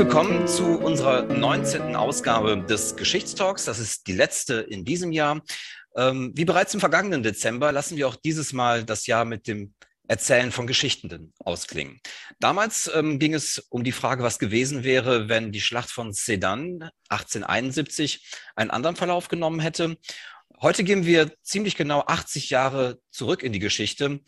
willkommen zu unserer 19. Ausgabe des Geschichtstalks. Das ist die letzte in diesem Jahr. Ähm, wie bereits im vergangenen Dezember lassen wir auch dieses Mal das Jahr mit dem Erzählen von Geschichten ausklingen. Damals ähm, ging es um die Frage, was gewesen wäre, wenn die Schlacht von Sedan 1871 einen anderen Verlauf genommen hätte. Heute gehen wir ziemlich genau 80 Jahre zurück in die Geschichte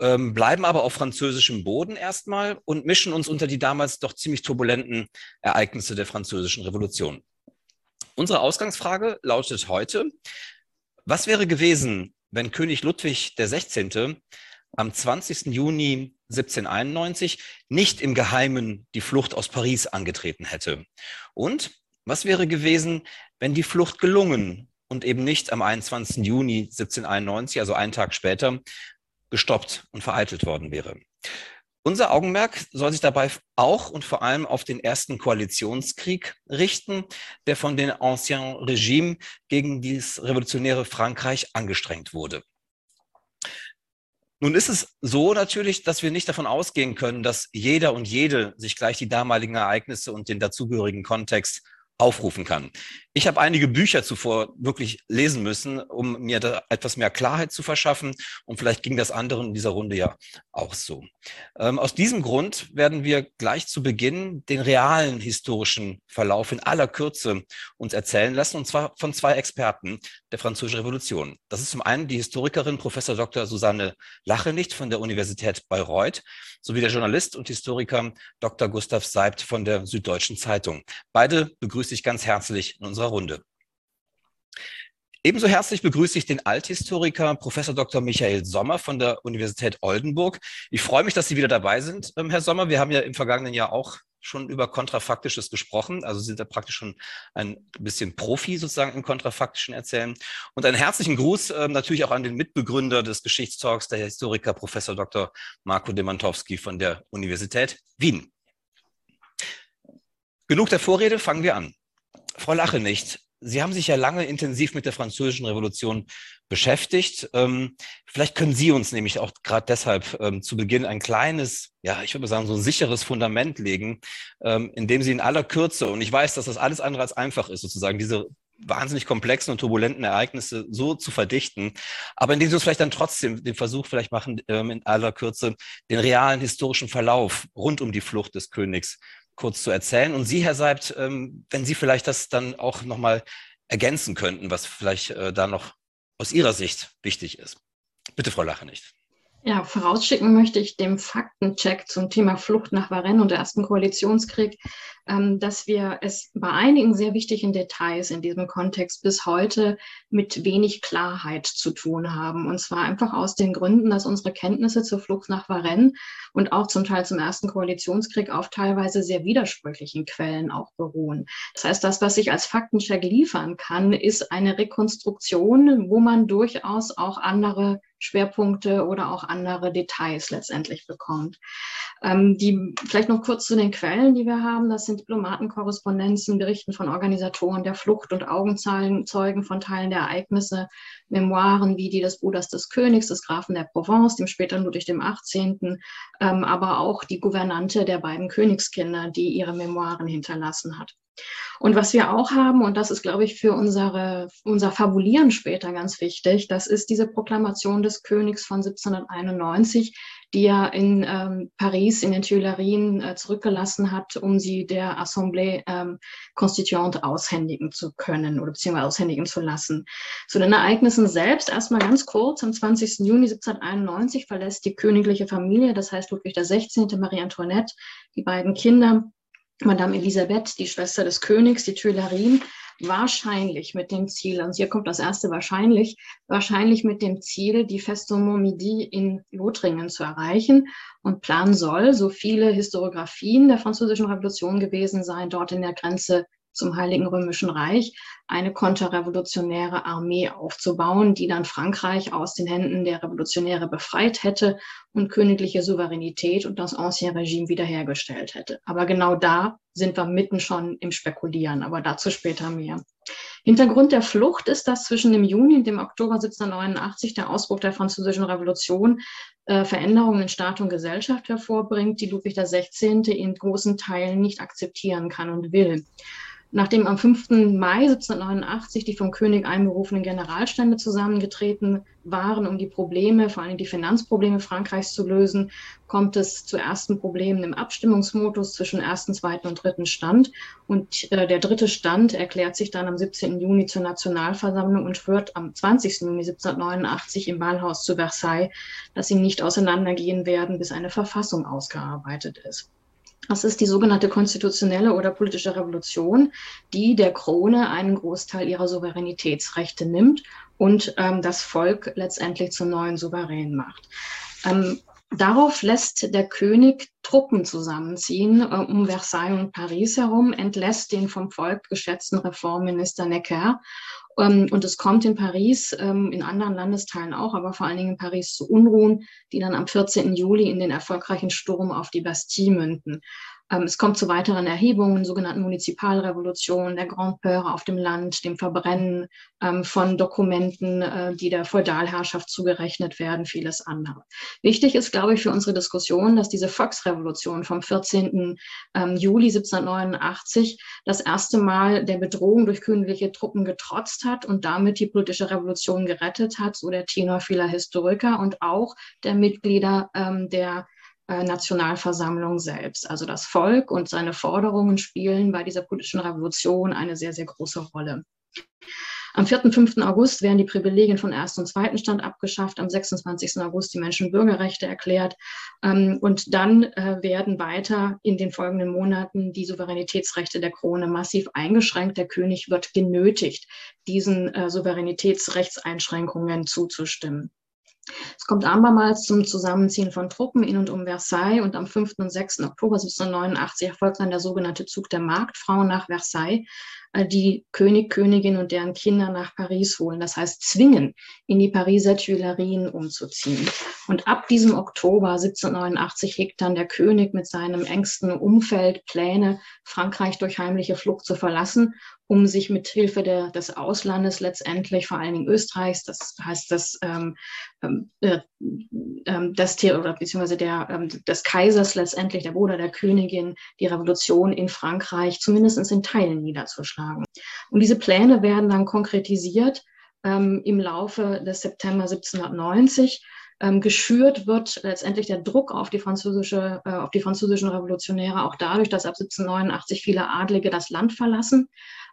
ähm, bleiben aber auf französischem Boden erstmal und mischen uns unter die damals doch ziemlich turbulenten Ereignisse der französischen Revolution. Unsere Ausgangsfrage lautet heute, was wäre gewesen, wenn König Ludwig XVI. am 20. Juni 1791 nicht im Geheimen die Flucht aus Paris angetreten hätte? Und was wäre gewesen, wenn die Flucht gelungen und eben nicht am 21. Juni 1791, also einen Tag später, gestoppt und vereitelt worden wäre. Unser Augenmerk soll sich dabei auch und vor allem auf den ersten Koalitionskrieg richten, der von den Ancien Regime gegen dieses revolutionäre Frankreich angestrengt wurde. Nun ist es so natürlich, dass wir nicht davon ausgehen können, dass jeder und jede sich gleich die damaligen Ereignisse und den dazugehörigen Kontext aufrufen kann. Ich habe einige Bücher zuvor wirklich lesen müssen, um mir da etwas mehr Klarheit zu verschaffen. Und vielleicht ging das anderen in dieser Runde ja auch so. Ähm, aus diesem Grund werden wir gleich zu Beginn den realen historischen Verlauf in aller Kürze uns erzählen lassen, und zwar von zwei Experten der Französischen Revolution. Das ist zum einen die Historikerin Professor Dr. Susanne Lachenicht von der Universität Bayreuth sowie der Journalist und Historiker Dr. Gustav Seibt von der Süddeutschen Zeitung. Beide begrüße ich ganz herzlich in unserer Runde. Ebenso herzlich begrüße ich den Althistoriker Professor Dr. Michael Sommer von der Universität Oldenburg. Ich freue mich, dass Sie wieder dabei sind, ähm, Herr Sommer. Wir haben ja im vergangenen Jahr auch schon über Kontrafaktisches gesprochen. Also sind da praktisch schon ein bisschen Profi sozusagen im kontrafaktischen Erzählen. Und einen herzlichen Gruß äh, natürlich auch an den Mitbegründer des Geschichtstalks, der Historiker Professor Dr. Marco Demantowski von der Universität Wien. Genug der Vorrede, fangen wir an. Frau Lache nicht. Sie haben sich ja lange intensiv mit der Französischen Revolution beschäftigt. Ähm, vielleicht können Sie uns nämlich auch gerade deshalb ähm, zu Beginn ein kleines, ja, ich würde sagen, so ein sicheres Fundament legen, ähm, indem Sie in aller Kürze, und ich weiß, dass das alles andere als einfach ist, sozusagen diese wahnsinnig komplexen und turbulenten Ereignisse so zu verdichten, aber indem Sie uns vielleicht dann trotzdem den Versuch vielleicht machen, in aller Kürze den realen historischen Verlauf rund um die Flucht des Königs kurz zu erzählen. Und Sie, Herr Seibt, ähm, wenn Sie vielleicht das dann auch nochmal ergänzen könnten, was vielleicht äh, da noch aus Ihrer Sicht wichtig ist. Bitte, Frau Lache nicht. Ja, vorausschicken möchte ich dem Faktencheck zum Thema Flucht nach Varennes und der ersten Koalitionskrieg, dass wir es bei einigen sehr wichtigen Details in diesem Kontext bis heute mit wenig Klarheit zu tun haben. Und zwar einfach aus den Gründen, dass unsere Kenntnisse zur Flucht nach Varennes und auch zum Teil zum ersten Koalitionskrieg auf teilweise sehr widersprüchlichen Quellen auch beruhen. Das heißt, das, was ich als Faktencheck liefern kann, ist eine Rekonstruktion, wo man durchaus auch andere Schwerpunkte oder auch andere Details letztendlich bekommt. Ähm, die, vielleicht noch kurz zu den Quellen, die wir haben. Das sind Diplomatenkorrespondenzen, Berichten von Organisatoren der Flucht und Augenzeugen von Teilen der Ereignisse, Memoiren wie die des Bruders des Königs, des Grafen der Provence, dem späteren Ludwig dem 18., ähm, aber auch die Gouvernante der beiden Königskinder, die ihre Memoiren hinterlassen hat. Und was wir auch haben, und das ist, glaube ich, für unsere, unser Fabulieren später ganz wichtig, das ist diese Proklamation des Königs von 1791, die er in ähm, Paris in den Tuilerien äh, zurückgelassen hat, um sie der Assemblée ähm, Constituante aushändigen zu können oder beziehungsweise aushändigen zu lassen. Zu den Ereignissen selbst erstmal ganz kurz. Am 20. Juni 1791 verlässt die königliche Familie, das heißt Ludwig XVI., Marie Antoinette, die beiden Kinder, Madame Elisabeth, die Schwester des Königs, die Tuilerien, wahrscheinlich mit dem Ziel, und hier kommt das erste wahrscheinlich, wahrscheinlich mit dem Ziel, die Festung Montmidi in Lothringen zu erreichen. Und Plan soll, so viele Historiografien der französischen Revolution gewesen sein, dort in der Grenze zum Heiligen Römischen Reich eine konterrevolutionäre Armee aufzubauen, die dann Frankreich aus den Händen der Revolutionäre befreit hätte und königliche Souveränität und das Ancien Regime wiederhergestellt hätte. Aber genau da sind wir mitten schon im Spekulieren, aber dazu später mehr. Hintergrund der Flucht ist, dass zwischen dem Juni und dem Oktober 1789 der Ausbruch der Französischen Revolution äh, Veränderungen in Staat und Gesellschaft hervorbringt, die Ludwig XVI. in großen Teilen nicht akzeptieren kann und will. Nachdem am 5. Mai 1789 die vom König einberufenen Generalstände zusammengetreten waren, um die Probleme, vor allem die Finanzprobleme Frankreichs zu lösen, kommt es zu ersten Problemen im Abstimmungsmodus zwischen ersten, zweiten und dritten Stand. Und äh, der dritte Stand erklärt sich dann am 17. Juni zur Nationalversammlung und schwört am 20. Juni 1789 im Wahlhaus zu Versailles, dass sie nicht auseinandergehen werden, bis eine Verfassung ausgearbeitet ist. Das ist die sogenannte konstitutionelle oder politische Revolution, die der Krone einen Großteil ihrer Souveränitätsrechte nimmt und ähm, das Volk letztendlich zum neuen Souverän macht. Ähm, darauf lässt der König Truppen zusammenziehen äh, um Versailles und Paris herum, entlässt den vom Volk geschätzten Reformminister Necker und es kommt in Paris, ähm, in anderen Landesteilen auch, aber vor allen Dingen in Paris zu Unruhen, die dann am 14. Juli in den erfolgreichen Sturm auf die Bastille münden. Ähm, es kommt zu weiteren Erhebungen, sogenannten Munizipalrevolutionen, der Grand Peur auf dem Land, dem Verbrennen ähm, von Dokumenten, äh, die der Feudalherrschaft zugerechnet werden, vieles andere. Wichtig ist, glaube ich, für unsere Diskussion, dass diese Volksrevolution vom 14. Ähm, Juli 1789 das erste Mal der Bedrohung durch königliche Truppen getrotzt hat und damit die politische Revolution gerettet hat, so der Tenor vieler Historiker und auch der Mitglieder der Nationalversammlung selbst. Also das Volk und seine Forderungen spielen bei dieser politischen Revolution eine sehr, sehr große Rolle. Am 4. und 5. August werden die Privilegien von ersten und zweiten Stand abgeschafft, am 26. August die Menschen- und Bürgerrechte erklärt ähm, und dann äh, werden weiter in den folgenden Monaten die Souveränitätsrechte der Krone massiv eingeschränkt. Der König wird genötigt, diesen äh, Souveränitätsrechtseinschränkungen zuzustimmen. Es kommt abermals zum Zusammenziehen von Truppen in und um Versailles und am 5. und 6. Oktober 1789 erfolgt dann der sogenannte Zug der Marktfrauen nach Versailles, die König, Königin und deren Kinder nach Paris holen. Das heißt, zwingen, in die Pariser Tuilerien umzuziehen. Und ab diesem Oktober 1789 hegt dann der König mit seinem engsten Umfeld Pläne, Frankreich durch heimliche Flucht zu verlassen, um sich mit Hilfe der, des Auslandes letztendlich, vor allen Dingen Österreichs, das heißt das, ähm, ähm äh, ähm, das oder beziehungsweise der, ähm, des Kaisers letztendlich, der Bruder der Königin, die Revolution in Frankreich zumindest in Teilen niederzuschlagen beigetragen. Und diese Pläne werden dann konkretisiert ähm, im Laufe des September 1790. Ähm, geschürt wird letztendlich der Druck auf die französische, äh, auf die französischen Revolutionäre auch dadurch, dass ab 1789 viele Adlige das Land verlassen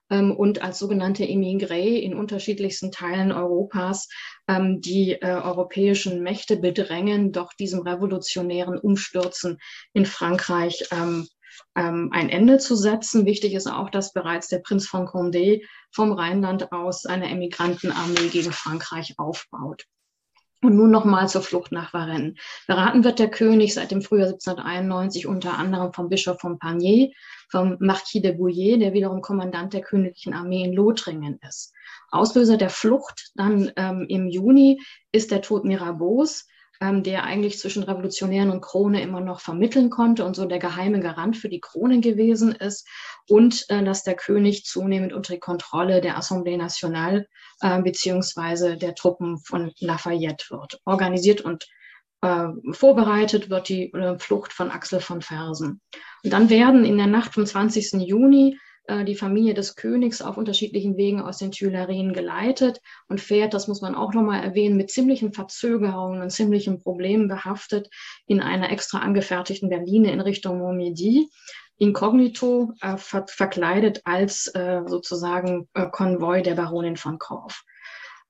ähm, und als sogenannte Emigré in unterschiedlichsten Teilen Europas ähm, die äh, europäischen Mächte bedrängen, doch diesem revolutionären Umstürzen in Frankreich ähm, ähm, ein Ende zu setzen. Wichtig ist auch, dass bereits der Prinz von Condé vom Rheinland aus eine Emigrantenarmee gegen Frankreich aufbaut. Und nun nochmal zur Flucht nach Varennes. Beraten wird der König seit dem Frühjahr 1791 unter anderem vom Bischof von Panier, vom Marquis de Bouillé, der wiederum Kommandant der königlichen Armee in Lothringen ist. Auslöser der Flucht dann ähm, im Juni ist der Tod Mirabeaus, ähm, der eigentlich zwischen Revolutionären und Krone immer noch vermitteln konnte und so der geheime Garant für die Krone gewesen ist und äh, dass der König zunehmend unter die Kontrolle der Assemblée Nationale äh, beziehungsweise der Truppen von Lafayette wird. Organisiert und äh, vorbereitet wird die äh, Flucht von Axel von Fersen. Und dann werden in der Nacht vom 20. Juni die Familie des Königs auf unterschiedlichen Wegen aus den Tuilerien geleitet und fährt, das muss man auch nochmal erwähnen, mit ziemlichen Verzögerungen und ziemlichen Problemen behaftet in einer extra angefertigten Berline in Richtung Montmedy inkognito äh, ver verkleidet als äh, sozusagen äh, Konvoi der Baronin von Korff.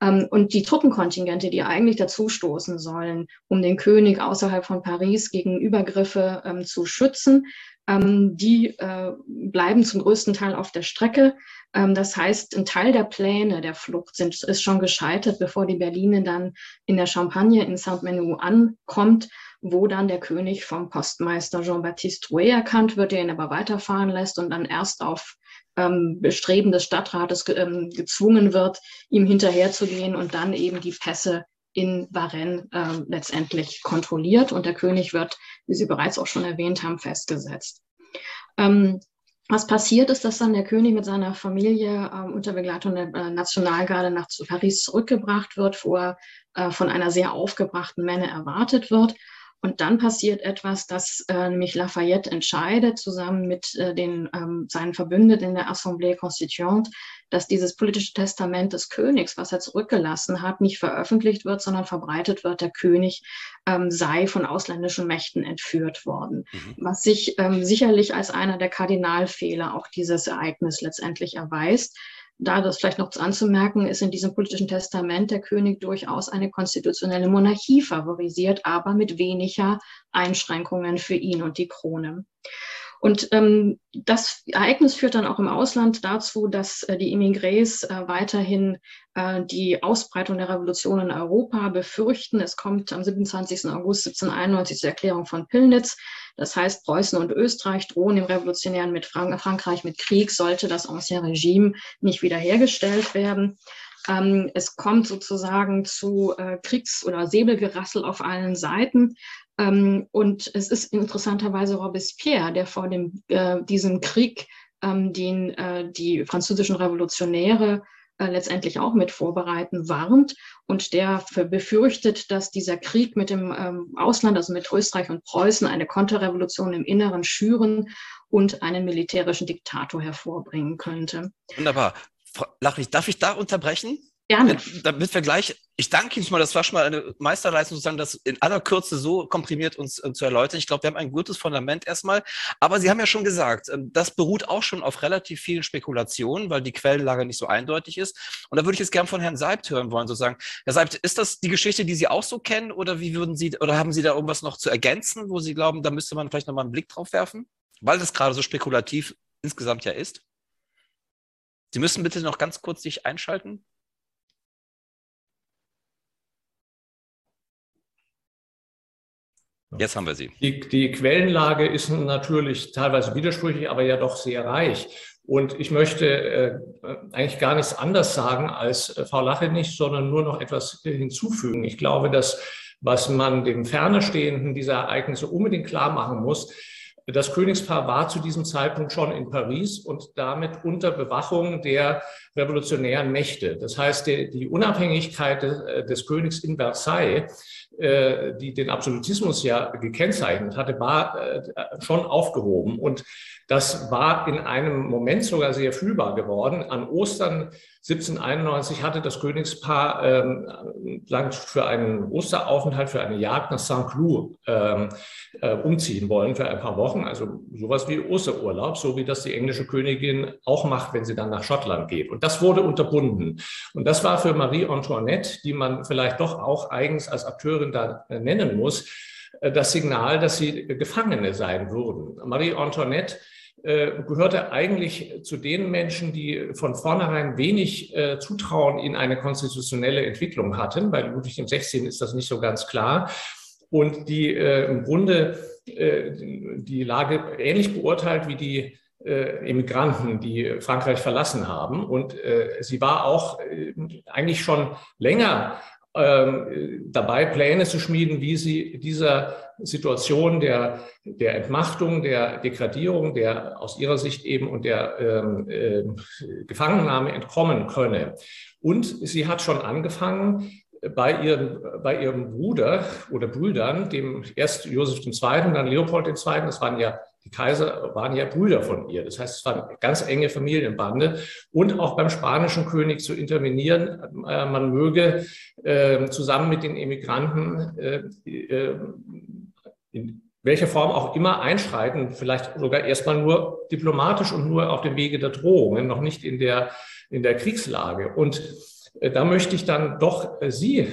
Ähm, und die Truppenkontingente, die eigentlich dazustoßen sollen, um den König außerhalb von Paris gegen Übergriffe ähm, zu schützen, die äh, bleiben zum größten Teil auf der Strecke. Ähm, das heißt, ein Teil der Pläne der Flucht sind, ist schon gescheitert, bevor die Berline dann in der Champagne in Saint-Menou ankommt, wo dann der König vom Postmeister Jean-Baptiste Drouet erkannt wird, der ihn aber weiterfahren lässt und dann erst auf ähm, Bestreben des Stadtrates ähm, gezwungen wird, ihm hinterherzugehen und dann eben die Pässe in Varennes äh, letztendlich kontrolliert und der König wird, wie Sie bereits auch schon erwähnt haben, festgesetzt. Ähm, Was passiert ist, dass dann der König mit seiner Familie äh, unter Begleitung der äh, Nationalgarde nach Paris zurückgebracht wird, wo er äh, von einer sehr aufgebrachten Menge erwartet wird. Und dann passiert etwas, dass äh, nämlich Lafayette entscheidet, zusammen mit äh, den, ähm, seinen Verbündeten in der Assemblée Constituante, dass dieses politische Testament des Königs, was er zurückgelassen hat, nicht veröffentlicht wird, sondern verbreitet wird, der König ähm, sei von ausländischen Mächten entführt worden. Mhm. Was sich ähm, sicherlich als einer der Kardinalfehler auch dieses Ereignis letztendlich erweist da das vielleicht noch anzumerken ist, in diesem politischen Testament der König durchaus eine konstitutionelle Monarchie favorisiert, aber mit weniger Einschränkungen für ihn und die Krone. Und ähm, das Ereignis führt dann auch im Ausland dazu, dass äh, die Immigrés äh, weiterhin äh, die Ausbreitung der Revolution in Europa befürchten. Es kommt am 27. August 1791 zur Erklärung von Pillnitz. Das heißt, Preußen und Österreich drohen dem Revolutionären mit Frank Frankreich mit Krieg, sollte das Ancien Regime nicht wiederhergestellt werden. Ähm, es kommt sozusagen zu äh, Kriegs- oder Säbelgerassel auf allen Seiten. Ähm, und es ist interessanterweise Robespierre, der vor dem, äh, diesem Krieg, ähm, den äh, die französischen Revolutionäre äh, letztendlich auch mit vorbereiten, warnt und der befürchtet, dass dieser Krieg mit dem ähm, Ausland, also mit Österreich und Preußen, eine Konterrevolution im Inneren schüren und einen militärischen Diktator hervorbringen könnte. Wunderbar. Frau Lachlich, darf ich da unterbrechen? Gerne. Damit wir gleich, ich danke Ihnen mal, das war schon mal eine Meisterleistung, sozusagen, das in aller Kürze so komprimiert uns äh, zu erläutern. Ich glaube, wir haben ein gutes Fundament erstmal. Aber Sie haben ja schon gesagt, äh, das beruht auch schon auf relativ vielen Spekulationen, weil die Quellenlage nicht so eindeutig ist. Und da würde ich jetzt gern von Herrn Seibt hören wollen, sozusagen. Herr Seibt, ist das die Geschichte, die Sie auch so kennen, oder wie würden Sie, oder haben Sie da irgendwas noch zu ergänzen, wo Sie glauben, da müsste man vielleicht nochmal einen Blick drauf werfen? Weil das gerade so spekulativ insgesamt ja ist. Sie müssen bitte noch ganz kurz sich einschalten. Jetzt haben wir sie. Die, die Quellenlage ist natürlich teilweise widersprüchlich, aber ja doch sehr reich. Und ich möchte äh, eigentlich gar nichts anders sagen als äh, Frau Lache nicht, sondern nur noch etwas hinzufügen. Ich glaube, dass was man dem Fernestehenden dieser Ereignisse unbedingt klar machen muss, das Königspaar war zu diesem Zeitpunkt schon in Paris und damit unter Bewachung der revolutionären Mächte. Das heißt, die, die Unabhängigkeit des, äh, des Königs in Versailles die den Absolutismus ja gekennzeichnet hatte, war äh, schon aufgehoben. Und das war in einem Moment sogar sehr fühlbar geworden. An Ostern 1791 hatte das Königspaar ähm, für einen Osteraufenthalt, für eine Jagd nach St. Cloud ähm, äh, umziehen wollen für ein paar Wochen. Also sowas wie Osterurlaub, so wie das die englische Königin auch macht, wenn sie dann nach Schottland geht. Und das wurde unterbunden. Und das war für Marie Antoinette, die man vielleicht doch auch eigens als Akteurin da äh, nennen muss, äh, das Signal, dass sie Gefangene sein würden. Marie Antoinette äh, gehörte eigentlich zu den Menschen, die von vornherein wenig äh, Zutrauen in eine konstitutionelle Entwicklung hatten. Bei Ludwig XVI ist das nicht so ganz klar. Und die äh, im Grunde äh, die Lage ähnlich beurteilt wie die äh, Immigranten, die Frankreich verlassen haben. Und äh, sie war auch eigentlich schon länger dabei, Pläne zu schmieden, wie sie dieser Situation der, der Entmachtung, der Degradierung, der aus ihrer Sicht eben und der ähm, äh, Gefangennahme entkommen könne. Und sie hat schon angefangen, bei ihrem, bei ihrem Bruder oder Brüdern, dem erst Josef II. dann Leopold II., das waren ja die Kaiser waren ja Brüder von ihr. Das heißt, es war eine ganz enge Familienbande. Und auch beim spanischen König zu intervenieren, äh, man möge äh, zusammen mit den Emigranten äh, in welcher Form auch immer einschreiten, vielleicht sogar erstmal nur diplomatisch und nur auf dem Wege der Drohungen, noch nicht in der, in der Kriegslage. Und da möchte ich dann doch Sie,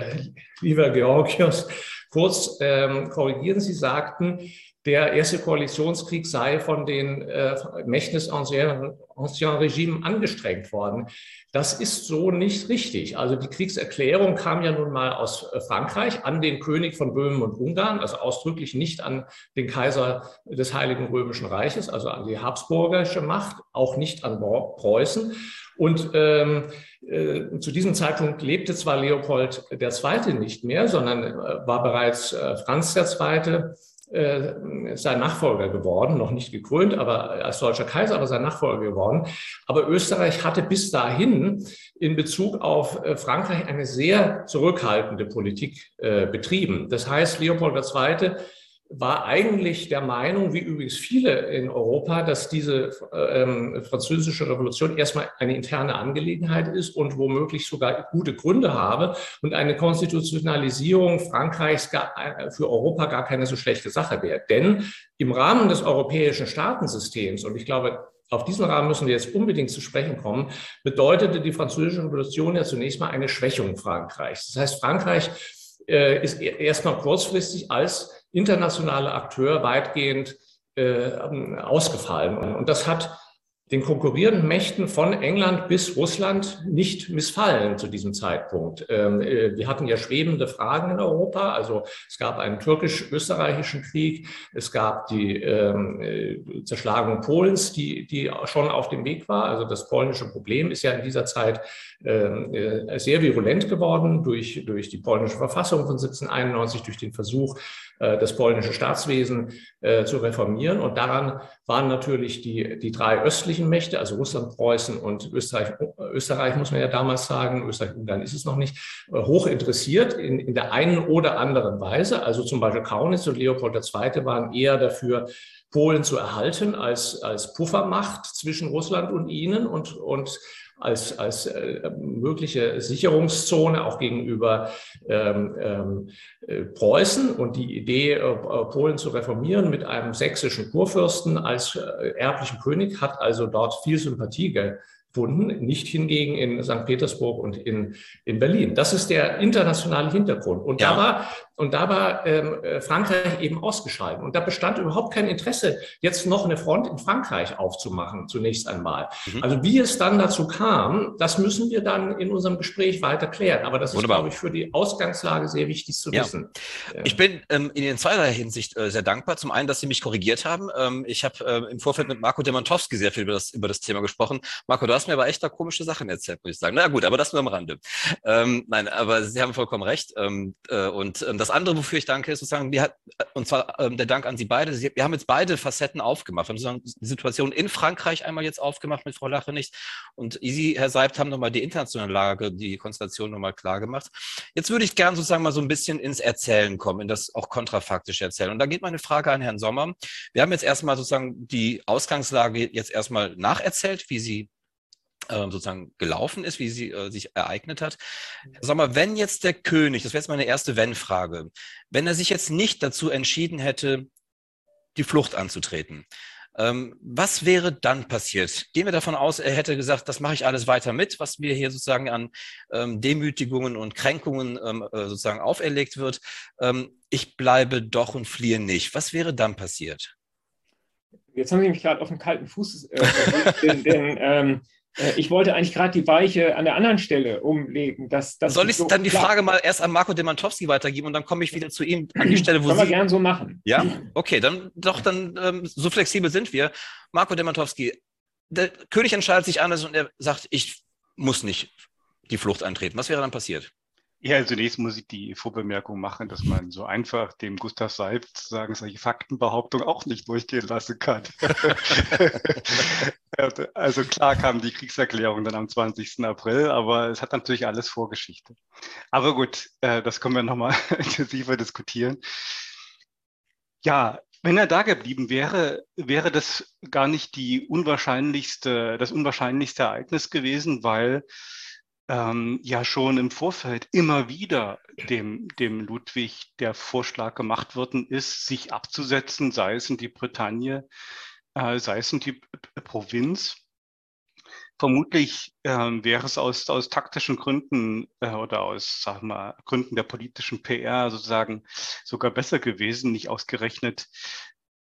lieber Georgios, kurz ähm, korrigieren. Sie sagten, der erste Koalitionskrieg sei von den äh, Mächten des Ancien, Ancien Regime angestrengt worden. Das ist so nicht richtig. Also die Kriegserklärung kam ja nun mal aus äh, Frankreich an den König von Böhmen und Ungarn, also ausdrücklich nicht an den Kaiser des Heiligen Römischen Reiches, also an die habsburgische Macht, auch nicht an Preußen. Und ähm, äh, zu diesem Zeitpunkt lebte zwar Leopold II. nicht mehr, sondern äh, war bereits äh, Franz II äh, sein Nachfolger geworden, noch nicht gekrönt, aber als deutscher Kaiser, aber sein Nachfolger geworden. Aber Österreich hatte bis dahin in Bezug auf äh, Frankreich eine sehr zurückhaltende Politik äh, betrieben. Das heißt, Leopold II war eigentlich der Meinung, wie übrigens viele in Europa, dass diese ähm, französische Revolution erstmal eine interne Angelegenheit ist und womöglich sogar gute Gründe habe und eine Konstitutionalisierung Frankreichs gar, äh, für Europa gar keine so schlechte Sache wäre. Denn im Rahmen des europäischen Staatensystems, und ich glaube, auf diesen Rahmen müssen wir jetzt unbedingt zu sprechen kommen, bedeutete die französische Revolution ja zunächst mal eine Schwächung Frankreichs. Das heißt, Frankreich äh, ist e-, erstmal kurzfristig als internationale Akteur weitgehend äh, ausgefallen. Und das hat den konkurrierenden Mächten von England bis Russland nicht missfallen zu diesem Zeitpunkt. Ähm, äh, wir hatten ja schwebende Fragen in Europa. Also es gab einen türkisch-österreichischen Krieg, es gab die ähm, äh, Zerschlagung Polens, die, die schon auf dem Weg war. Also das polnische Problem ist ja in dieser Zeit ähm, äh, sehr virulent geworden durch, durch die polnische Verfassung von 1791, durch den Versuch, das polnische Staatswesen äh, zu reformieren. Und daran waren natürlich die, die drei östlichen Mächte, also Russland, Preußen und Österreich, Österreich muss man ja damals sagen, Österreich-Ungarn ist es noch nicht, äh, hoch interessiert in, in der einen oder anderen Weise. Also zum Beispiel Kaunitz und Leopold II. waren eher dafür, Polen zu erhalten als, als Puffermacht zwischen Russland und ihnen und, und als, als äh, mögliche Sicherungszone auch gegenüber ähm, ähm, äh, Preußen und die Idee, äh, Polen zu reformieren mit einem sächsischen Kurfürsten als äh, erblichen König hat also dort viel Sympathie gefunden, nicht hingegen in St. Petersburg und in, in Berlin. Das ist der internationale Hintergrund. Und ja. da war und da war ähm, äh, Frankreich eben ausgeschaltet. Und da bestand überhaupt kein Interesse, jetzt noch eine Front in Frankreich aufzumachen, zunächst einmal. Mhm. Also wie es dann dazu kam, das müssen wir dann in unserem Gespräch weiter klären. Aber das Wunderbar. ist, glaube ich, für die Ausgangslage sehr wichtig zu ja. wissen. Ich bin ähm, in zweierlei Hinsicht äh, sehr dankbar. Zum einen, dass Sie mich korrigiert haben. Ähm, ich habe äh, im Vorfeld mit Marco Demantowski sehr viel über das, über das Thema gesprochen. Marco, du hast mir aber echt da komische Sachen erzählt, muss ich sagen. Na gut, aber das nur am Rande. Ähm, nein, aber Sie haben vollkommen recht. Ähm, äh, und ähm, das das andere, wofür ich danke, ist sozusagen, wir, und zwar ähm, der Dank an Sie beide. Sie, wir haben jetzt beide Facetten aufgemacht. Wir haben sozusagen die Situation in Frankreich einmal jetzt aufgemacht mit Frau Lache nicht. Und Sie, Herr Seibt, haben nochmal die internationale Lage, die Konstellation nochmal klar gemacht. Jetzt würde ich gerne sozusagen mal so ein bisschen ins Erzählen kommen, in das auch kontrafaktische Erzählen. Und da geht meine Frage an Herrn Sommer. Wir haben jetzt erstmal sozusagen die Ausgangslage jetzt erstmal nacherzählt, wie sie sozusagen gelaufen ist, wie sie äh, sich ereignet hat. Sag mal, wenn jetzt der König, das wäre jetzt meine erste Wenn-Frage, wenn er sich jetzt nicht dazu entschieden hätte, die Flucht anzutreten, ähm, was wäre dann passiert? Gehen wir davon aus, er hätte gesagt, das mache ich alles weiter mit, was mir hier sozusagen an ähm, Demütigungen und Kränkungen ähm, äh, sozusagen auferlegt wird. Ähm, ich bleibe doch und fliehe nicht. Was wäre dann passiert? Jetzt haben Sie mich gerade auf den kalten Fuß, äh, denn, denn ähm, äh, ich wollte eigentlich gerade die Weiche an der anderen Stelle umlegen. Dass, dass Soll ich so dann die Frage mal erst an Marco Demantowski weitergeben und dann komme ich wieder zu ihm an die Stelle, wo Können Sie... wir gern so machen. Ja, okay, dann doch, dann ähm, so flexibel sind wir. Marco Demantowski, der König entscheidet sich anders und er sagt, ich muss nicht die Flucht antreten. Was wäre dann passiert? Ja, zunächst muss ich die Vorbemerkung machen, dass man so einfach dem Gustav Seib sagen, solche Faktenbehauptungen auch nicht durchgehen lassen kann. also klar kam die Kriegserklärung dann am 20. April, aber es hat natürlich alles Vorgeschichte. Aber gut, äh, das können wir nochmal intensiver diskutieren. Ja, wenn er da geblieben wäre, wäre das gar nicht die unwahrscheinlichste, das unwahrscheinlichste Ereignis gewesen, weil ähm, ja schon im Vorfeld immer wieder dem, dem Ludwig der Vorschlag gemacht worden ist, sich abzusetzen, sei es in die Bretagne, äh, sei es in die Provinz. Vermutlich ähm, wäre es aus, aus taktischen Gründen äh, oder aus sag mal, Gründen der politischen PR sozusagen sogar besser gewesen, nicht ausgerechnet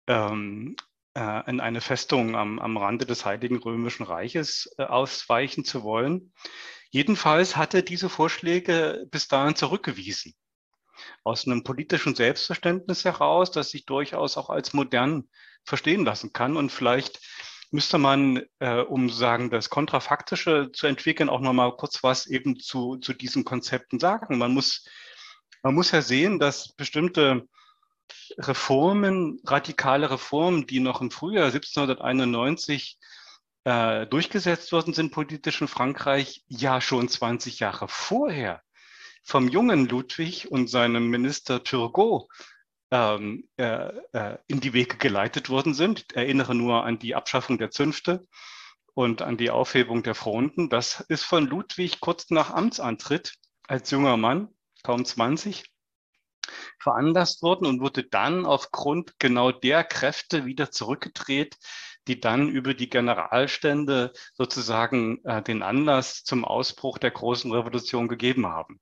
ähm, äh, in eine Festung am, am Rande des Heiligen Römischen Reiches äh, ausweichen zu wollen. Jedenfalls hat er diese Vorschläge bis dahin zurückgewiesen. Aus einem politischen Selbstverständnis heraus, das sich durchaus auch als modern verstehen lassen kann. Und vielleicht müsste man, äh, um sagen, das Kontrafaktische zu entwickeln, auch nochmal kurz was eben zu, zu diesen Konzepten sagen. Man muss, man muss ja sehen, dass bestimmte Reformen, radikale Reformen, die noch im Frühjahr 1791 äh, durchgesetzt worden sind politisch in Frankreich, ja schon 20 Jahre vorher vom jungen Ludwig und seinem Minister Turgot ähm, äh, äh, in die Wege geleitet worden sind. Ich erinnere nur an die Abschaffung der Zünfte und an die Aufhebung der Fronten. Das ist von Ludwig kurz nach Amtsantritt als junger Mann, kaum 20, veranlasst worden und wurde dann aufgrund genau der Kräfte wieder zurückgedreht, die dann über die Generalstände sozusagen äh, den Anlass zum Ausbruch der großen Revolution gegeben haben.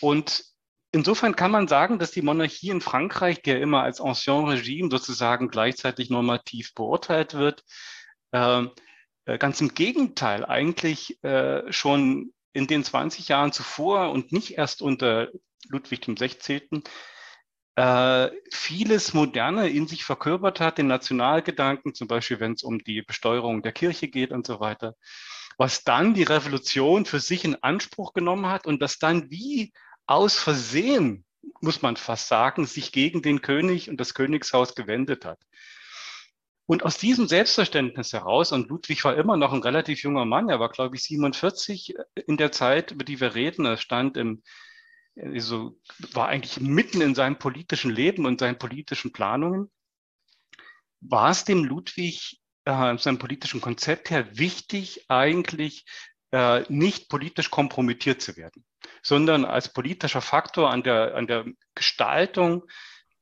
Und insofern kann man sagen, dass die Monarchie in Frankreich, die ja immer als Ancien Regime sozusagen gleichzeitig normativ beurteilt wird, äh, äh ganz im Gegenteil eigentlich äh, schon in den 20 Jahren zuvor und nicht erst unter Ludwig XVI äh, vieles Moderne in sich verkörpert hat, den Nationalgedanken, zum Beispiel wenn es um die Besteuerung der Kirche geht und so weiter, was dann die Revolution für sich in Anspruch genommen hat und das dann wie aus Versehen, muss man fast sagen, sich gegen den König und das Königshaus gewendet hat. Und aus diesem Selbstverständnis heraus, und Ludwig war immer noch ein relativ junger Mann, er war, glaube ich, 47 in der Zeit, über die wir reden, er stand im also war eigentlich mitten in seinem politischen Leben und seinen politischen Planungen. War es dem Ludwig, äh, seinem politischen Konzept her, wichtig, eigentlich äh, nicht politisch kompromittiert zu werden, sondern als politischer Faktor an der, an der Gestaltung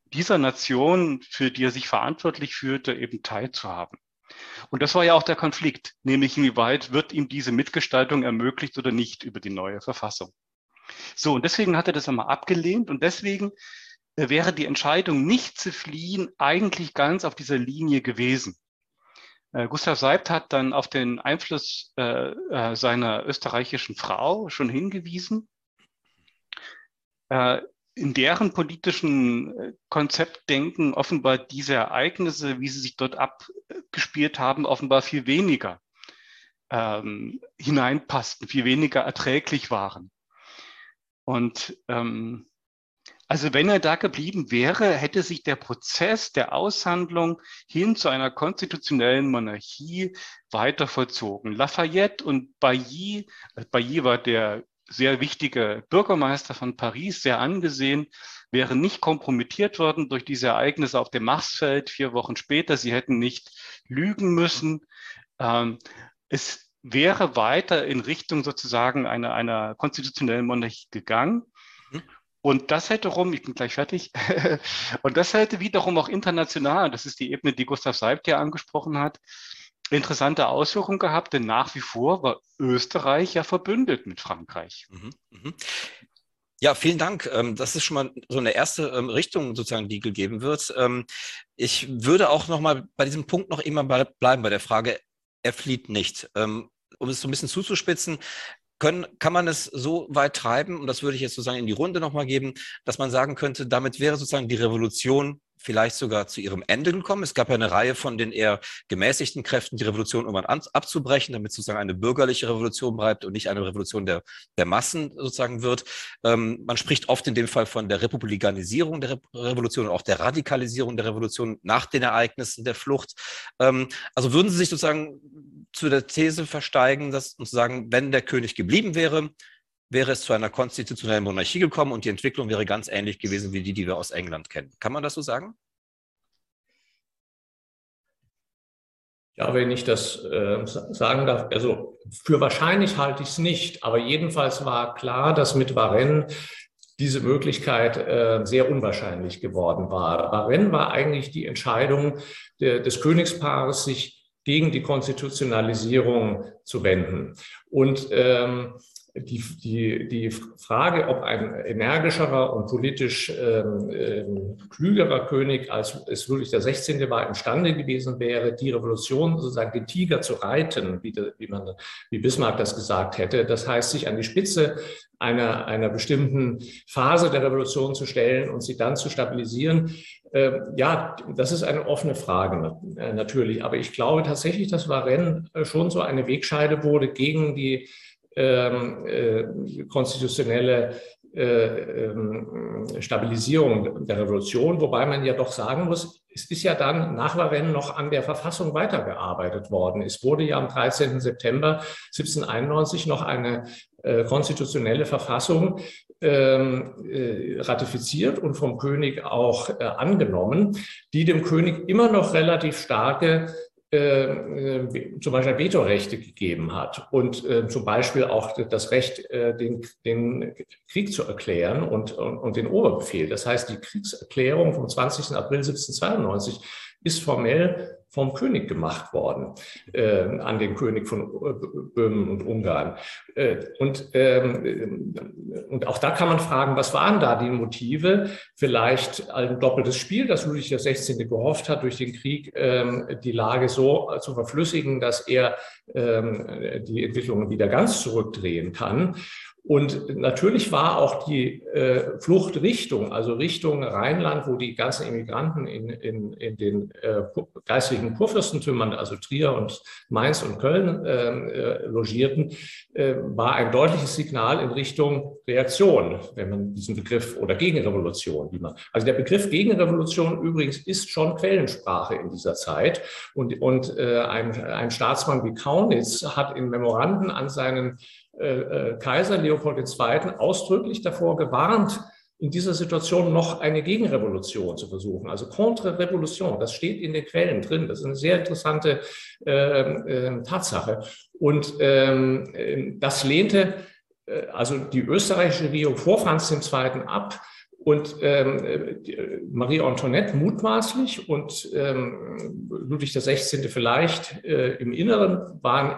dieser Nation, für die er sich verantwortlich fühlte, eben teilzuhaben. Und das war ja auch der Konflikt, nämlich inwieweit wird ihm diese Mitgestaltung ermöglicht oder nicht über die neue Verfassung. So, und deswegen hat er das einmal abgelehnt und deswegen äh, wäre die Entscheidung, nicht zu fliehen, eigentlich ganz auf dieser Linie gewesen. Äh, Gustav Seibt hat dann auf den Einfluss äh, seiner österreichischen Frau schon hingewiesen. In deren politischen Konzeptdenken offenbar diese Ereignisse, wie sie sich dort abgespielt haben, offenbar viel weniger ähm, hineinpassten, viel weniger erträglich waren. Und ähm, also wenn er da geblieben wäre, hätte sich der Prozess der Aushandlung hin zu einer konstitutionellen Monarchie weiter vollzogen. Lafayette und Bailly, äh, Bailly war der sehr wichtige Bürgermeister von Paris, sehr angesehen, wären nicht kompromittiert worden durch diese Ereignisse auf dem Marsfeld vier Wochen später. Sie hätten nicht lügen müssen. Ähm, es wäre weiter in Richtung sozusagen einer, einer konstitutionellen Monarchie gegangen. Mhm. Und das hätte rum, ich bin gleich fertig, und das hätte wiederum auch international, das ist die Ebene, die Gustav Seibt ja angesprochen hat, interessante Auswirkungen gehabt, denn nach wie vor war Österreich ja verbündet mit Frankreich. Mhm. Mhm. Ja, vielen Dank. Ähm, das ist schon mal so eine erste ähm, Richtung sozusagen, die gegeben wird. Ähm, ich würde auch noch mal bei diesem Punkt noch immer bleiben bei der Frage, er flieht nicht um es so ein bisschen zuzuspitzen, können, kann man es so weit treiben, und das würde ich jetzt sozusagen in die Runde nochmal geben, dass man sagen könnte, damit wäre sozusagen die Revolution vielleicht sogar zu ihrem Ende gekommen. Es gab ja eine Reihe von den eher gemäßigten Kräften, die Revolution irgendwann an, abzubrechen, damit sozusagen eine bürgerliche Revolution bleibt und nicht eine Revolution der, der Massen sozusagen wird. Ähm, man spricht oft in dem Fall von der Republikanisierung der Re Revolution und auch der Radikalisierung der Revolution nach den Ereignissen der Flucht. Ähm, also würden Sie sich sozusagen zu der These versteigen, dass und sagen, wenn der König geblieben wäre, wäre es zu einer konstitutionellen Monarchie gekommen und die Entwicklung wäre ganz ähnlich gewesen wie die, die wir aus England kennen. Kann man das so sagen? Ja, wenn ich das äh, sagen darf, also für wahrscheinlich halte ich es nicht, aber jedenfalls war klar, dass mit Varennes diese Möglichkeit äh, sehr unwahrscheinlich geworden war. Varennes war eigentlich die Entscheidung de, des Königspaares, sich gegen die Konstitutionalisierung zu wenden. Und ähm, die, die, die Frage, ob ein energischerer und politisch ähm, ähm, klügerer König, als es wirklich der 16. war, imstande gewesen wäre, die Revolution sozusagen den Tiger zu reiten, wie, de, wie, man, wie Bismarck das gesagt hätte. Das heißt, sich an die Spitze einer, einer bestimmten Phase der Revolution zu stellen und sie dann zu stabilisieren. Äh, ja, das ist eine offene Frage äh, natürlich. Aber ich glaube tatsächlich, dass Varennes äh, schon so eine Wegscheide wurde gegen die ähm, äh, konstitutionelle äh, ähm, Stabilisierung der Revolution, wobei man ja doch sagen muss, es ist ja dann nach Varennes noch an der Verfassung weitergearbeitet worden. Es wurde ja am 13. September 1791 noch eine äh, konstitutionelle Verfassung ähm, äh, ratifiziert und vom König auch äh, angenommen, die dem König immer noch relativ starke äh, äh, zum Beispiel Vetorechte gegeben hat und äh, zum Beispiel auch das Recht, äh, den, den Krieg zu erklären und, und, und den Oberbefehl. Das heißt, die Kriegserklärung vom 20. April 1792 ist formell vom König gemacht worden, äh, an den König von äh, Böhmen und Ungarn. Äh, und, ähm, und auch da kann man fragen, was waren da die Motive? Vielleicht ein doppeltes Spiel, das Ludwig XVI. gehofft hat, durch den Krieg ähm, die Lage so zu verflüssigen, dass er ähm, die Entwicklung wieder ganz zurückdrehen kann. Und natürlich war auch die äh, Fluchtrichtung, also Richtung Rheinland, wo die ganzen Immigranten in, in, in den äh, geistlichen Kurfürstentümern, also Trier und Mainz und Köln, ähm, äh, logierten, äh, war ein deutliches Signal in Richtung Reaktion, wenn man diesen Begriff oder Gegenrevolution, wie man. Also der Begriff Gegenrevolution übrigens ist schon Quellensprache in dieser Zeit. Und, und äh, ein, ein Staatsmann wie Kaunitz hat in Memoranden an seinen äh, äh, Kaiser Leopold II. ausdrücklich davor gewarnt, in dieser Situation noch eine Gegenrevolution zu versuchen, also Contre-Revolution. Das steht in den Quellen drin. Das ist eine sehr interessante äh, äh, Tatsache. Und ähm, äh, das lehnte äh, also die österreichische Regierung vor Franz II. ab. Und ähm, Marie Antoinette mutmaßlich und ähm, Ludwig XVI. vielleicht äh, im Inneren waren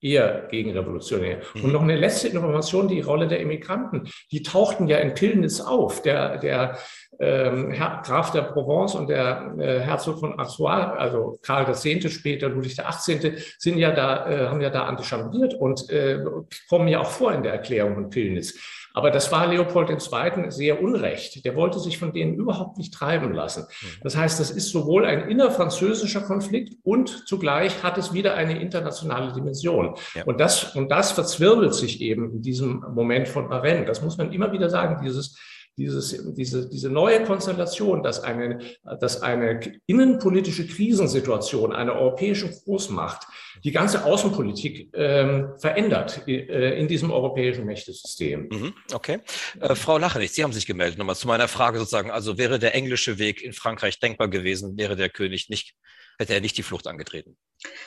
eher gegenrevolutionär. Mhm. Und noch eine letzte Information, die Rolle der Immigranten. Die tauchten ja in Pillnitz auf. Der, der ähm, Herr, Graf der Provence und der äh, Herzog von Artois, also Karl X. später, Ludwig XVIII., sind ja da, äh, haben ja da antichambriert und äh, kommen ja auch vor in der Erklärung von Pillnitz. Aber das war Leopold II. sehr unrecht. Der wollte sich von denen überhaupt nicht treiben lassen. Mhm. Das heißt, das ist sowohl ein innerfranzösischer Konflikt und zugleich hat es wieder eine internationale Dimension. Ja. Und, das, und das verzwirbelt sich eben in diesem Moment von Varennes. Das muss man immer wieder sagen, dieses dieses, diese, diese neue Konstellation, dass eine, dass eine innenpolitische Krisensituation einer europäischen Großmacht die ganze Außenpolitik ähm, verändert äh, in diesem europäischen Mächtesystem. Mhm, okay. Äh, Frau Lachenich, Sie haben sich gemeldet nochmal zu meiner Frage sozusagen. Also wäre der englische Weg in Frankreich denkbar gewesen, wäre der König nicht, hätte er nicht die Flucht angetreten?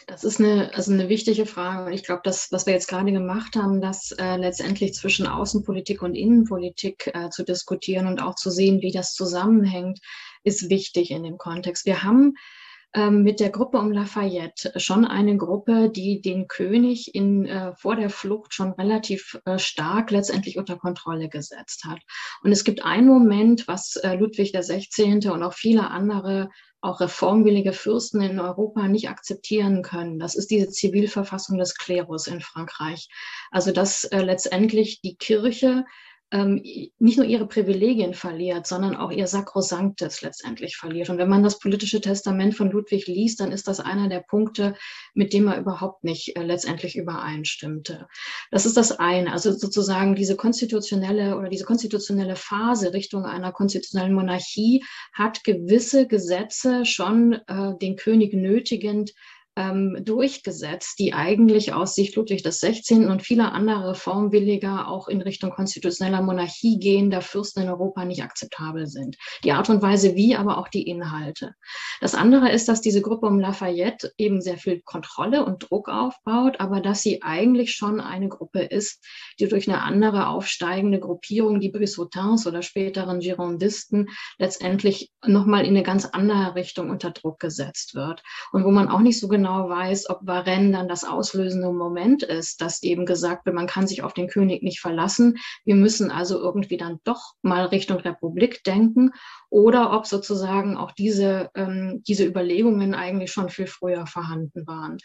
Das ist eine, also eine wichtige Frage. Ich glaube, das, was wir jetzt gerade gemacht haben, das äh, letztendlich zwischen Außenpolitik und Innenpolitik äh, zu diskutieren und auch zu sehen, wie das zusammenhängt, ist wichtig in dem Kontext. Wir haben mit der Gruppe um Lafayette schon eine Gruppe, die den König in, äh, vor der Flucht schon relativ äh, stark letztendlich unter Kontrolle gesetzt hat. Und es gibt einen Moment, was äh, Ludwig XVI. und auch viele andere auch reformwillige Fürsten in Europa nicht akzeptieren können. Das ist diese Zivilverfassung des Klerus in Frankreich. Also dass äh, letztendlich die Kirche ähm, nicht nur ihre Privilegien verliert, sondern auch ihr Sakrosanktes letztendlich verliert. Und wenn man das politische Testament von Ludwig liest, dann ist das einer der Punkte, mit dem er überhaupt nicht äh, letztendlich übereinstimmte. Das ist das eine. Also sozusagen diese konstitutionelle oder diese konstitutionelle Phase Richtung einer konstitutionellen Monarchie hat gewisse Gesetze schon äh, den König nötigend ähm, durchgesetzt, die eigentlich aus Sicht Ludwig XVI. und vieler anderer Reformwilliger auch in Richtung konstitutioneller Monarchie gehender Fürsten in Europa nicht akzeptabel sind. Die Art und Weise wie, aber auch die Inhalte. Das andere ist, dass diese Gruppe um Lafayette eben sehr viel Kontrolle und Druck aufbaut, aber dass sie eigentlich schon eine Gruppe ist, die durch eine andere aufsteigende Gruppierung, die Brissotins oder späteren Girondisten, letztendlich nochmal in eine ganz andere Richtung unter Druck gesetzt wird. Und wo man auch nicht so genau genau weiß, ob Varennes dann das auslösende Moment ist, dass eben gesagt wird, man kann sich auf den König nicht verlassen. Wir müssen also irgendwie dann doch mal Richtung Republik denken oder ob sozusagen auch diese, ähm, diese Überlegungen eigentlich schon viel früher vorhanden waren.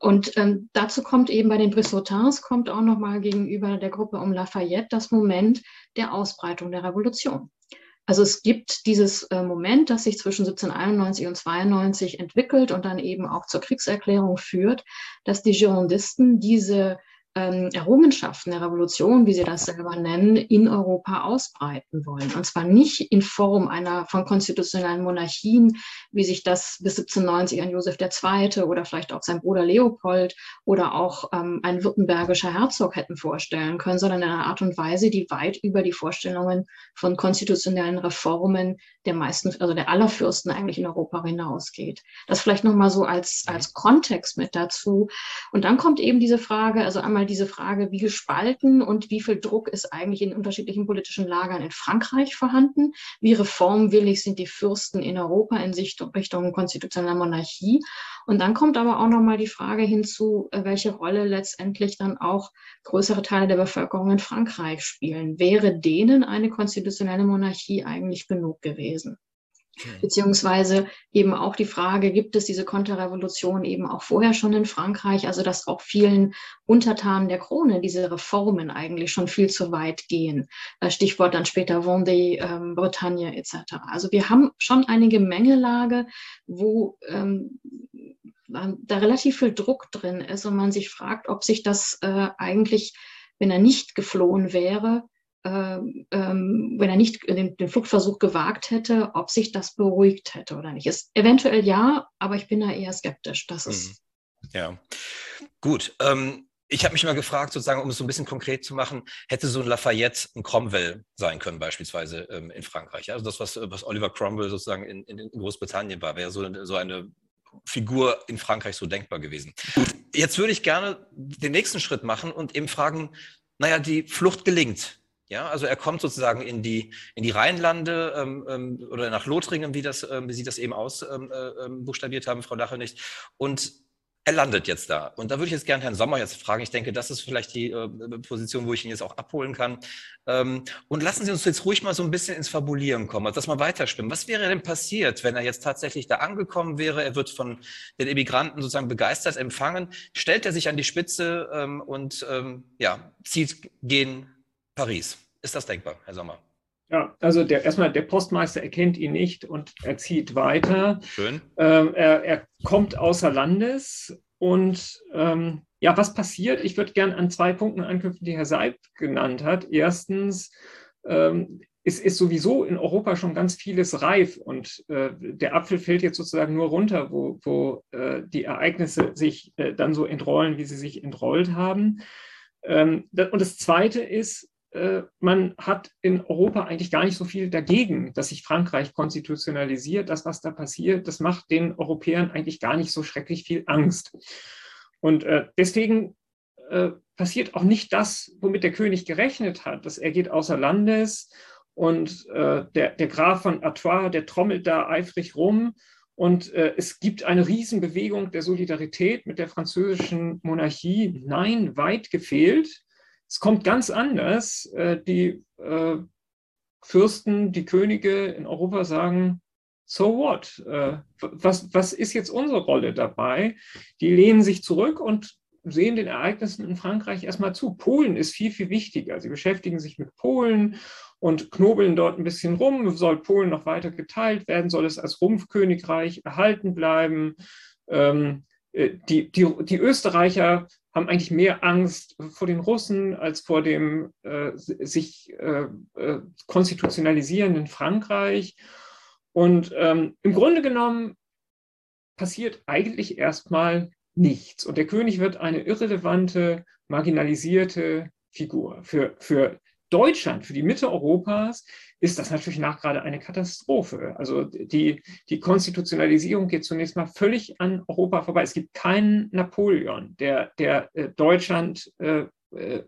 Und ähm, dazu kommt eben bei den Brissotins kommt auch nochmal gegenüber der Gruppe um Lafayette das Moment der Ausbreitung der Revolution. Also es gibt dieses äh, Moment, das sich zwischen 1791 und 92 entwickelt und dann eben auch zur Kriegserklärung führt, dass die Girondisten diese ähm, Errungenschaften der Revolution, wie sie das selber nennen, in Europa ausbreiten wollen. Und zwar nicht in Form einer von konstitutionellen Monarchien, wie sich das bis 1790 an Josef II. oder vielleicht auch sein Bruder Leopold oder auch ähm, ein württembergischer Herzog hätten vorstellen können, sondern in einer Art und Weise, die weit über die Vorstellungen von konstitutionellen Reformen der meisten, also der aller Fürsten eigentlich in Europa hinausgeht. Das vielleicht nochmal so als, als Kontext mit dazu. Und dann kommt eben diese Frage, also einmal diese Frage, wie gespalten und wie viel Druck ist eigentlich in unterschiedlichen politischen Lagern in Frankreich vorhanden? Wie reformwillig sind die Fürsten in Europa in Richtung konstitutioneller Monarchie? Und dann kommt aber auch nochmal die Frage hinzu, äh, welche Rolle letztendlich dann auch größere Teile der Bevölkerung in Frankreich spielen. Wäre denen eine konstitutionelle Monarchie eigentlich genug gewesen? Beziehungsweise eben auch die Frage, gibt es diese Konterrevolution eben auch vorher schon in Frankreich? Also, dass auch vielen Untertanen der Krone diese Reformen eigentlich schon viel zu weit gehen. Äh, Stichwort dann später Vendée, ähm, Bretagne etc. Also, wir haben schon eine Gemengelage, wo ähm, da relativ viel Druck drin ist und man sich fragt, ob sich das äh, eigentlich, wenn er nicht geflohen wäre, ähm, wenn er nicht den, den, Fluchtversuch gewagt hätte, ob sich das beruhigt hätte oder nicht. Ist eventuell ja, aber ich bin da eher skeptisch. Das ist mhm. ja gut. Ähm, ich habe mich mal gefragt, sozusagen, um es so ein bisschen konkret zu machen, hätte so ein Lafayette ein Cromwell sein können, beispielsweise ähm, in Frankreich. Also das, was, was Oliver Cromwell sozusagen in, in Großbritannien war, wäre so, so eine Figur in Frankreich so denkbar gewesen. Jetzt würde ich gerne den nächsten Schritt machen und eben fragen, naja, die Flucht gelingt. Ja, also er kommt sozusagen in die, in die Rheinlande ähm, ähm oder nach Lothringen, wie, das, ähm, wie Sie das eben ausbuchstabiert ähm, äh, ähm, haben, Frau Lache nicht. Und er landet jetzt da. Und da würde ich jetzt gerne Herrn Sommer jetzt fragen. Ich denke, das ist vielleicht die äh, Position, wo ich ihn jetzt auch abholen kann. Ähm, und lassen Sie uns jetzt ruhig mal so ein bisschen ins Fabulieren kommen, also dass wir weiterspinnen. Was wäre denn passiert, wenn er jetzt tatsächlich da angekommen wäre? Er wird von den Immigranten sozusagen begeistert empfangen. Stellt er sich an die Spitze und ja, zieht gen Paris. Ist das denkbar, Herr Sommer? Ja, also der, erstmal der Postmeister erkennt ihn nicht und er zieht weiter. Schön. Ähm, er, er, kommt außer Landes und ähm, ja, was passiert? Ich würde gerne an zwei Punkten anknüpfen, die Herr Seib genannt hat. Erstens, ähm, es ist sowieso in Europa schon ganz vieles reif und äh, der Apfel fällt jetzt sozusagen nur runter, wo, wo äh, die Ereignisse sich äh, dann so entrollen, wie sie sich entrollt haben. Ähm, und das Zweite ist, man hat in Europa eigentlich gar nicht so viel dagegen, dass sich Frankreich konstitutionalisiert. Das, was da passiert, das macht den Europäern eigentlich gar nicht so schrecklich viel Angst. Und äh, deswegen äh, passiert auch nicht das, womit der König gerechnet hat, dass er geht außer Landes und äh, der, der Graf von Artois, der trommelt da eifrig rum und äh, es gibt eine Riesenbewegung der Solidarität mit der französischen Monarchie. Nein, weit gefehlt. Es kommt ganz anders. Äh, die äh, Fürsten, die Könige in Europa sagen, so what? Äh, was, was ist jetzt unsere Rolle dabei? Die lehnen sich zurück und sehen den Ereignissen in Frankreich erstmal zu. Polen ist viel, viel wichtiger. Sie beschäftigen sich mit Polen und knobeln dort ein bisschen rum. Soll Polen noch weiter geteilt werden? Soll es als Rumpfkönigreich erhalten bleiben? Ähm, die, die, die Österreicher haben eigentlich mehr Angst vor den Russen als vor dem äh, sich äh, äh, konstitutionalisierenden Frankreich. Und ähm, im Grunde genommen passiert eigentlich erstmal nichts. Und der König wird eine irrelevante, marginalisierte Figur. Für, für Deutschland, für die Mitte Europas, ist das natürlich nach gerade eine Katastrophe. Also die, die Konstitutionalisierung geht zunächst mal völlig an Europa vorbei. Es gibt keinen Napoleon, der, der äh, Deutschland äh, äh,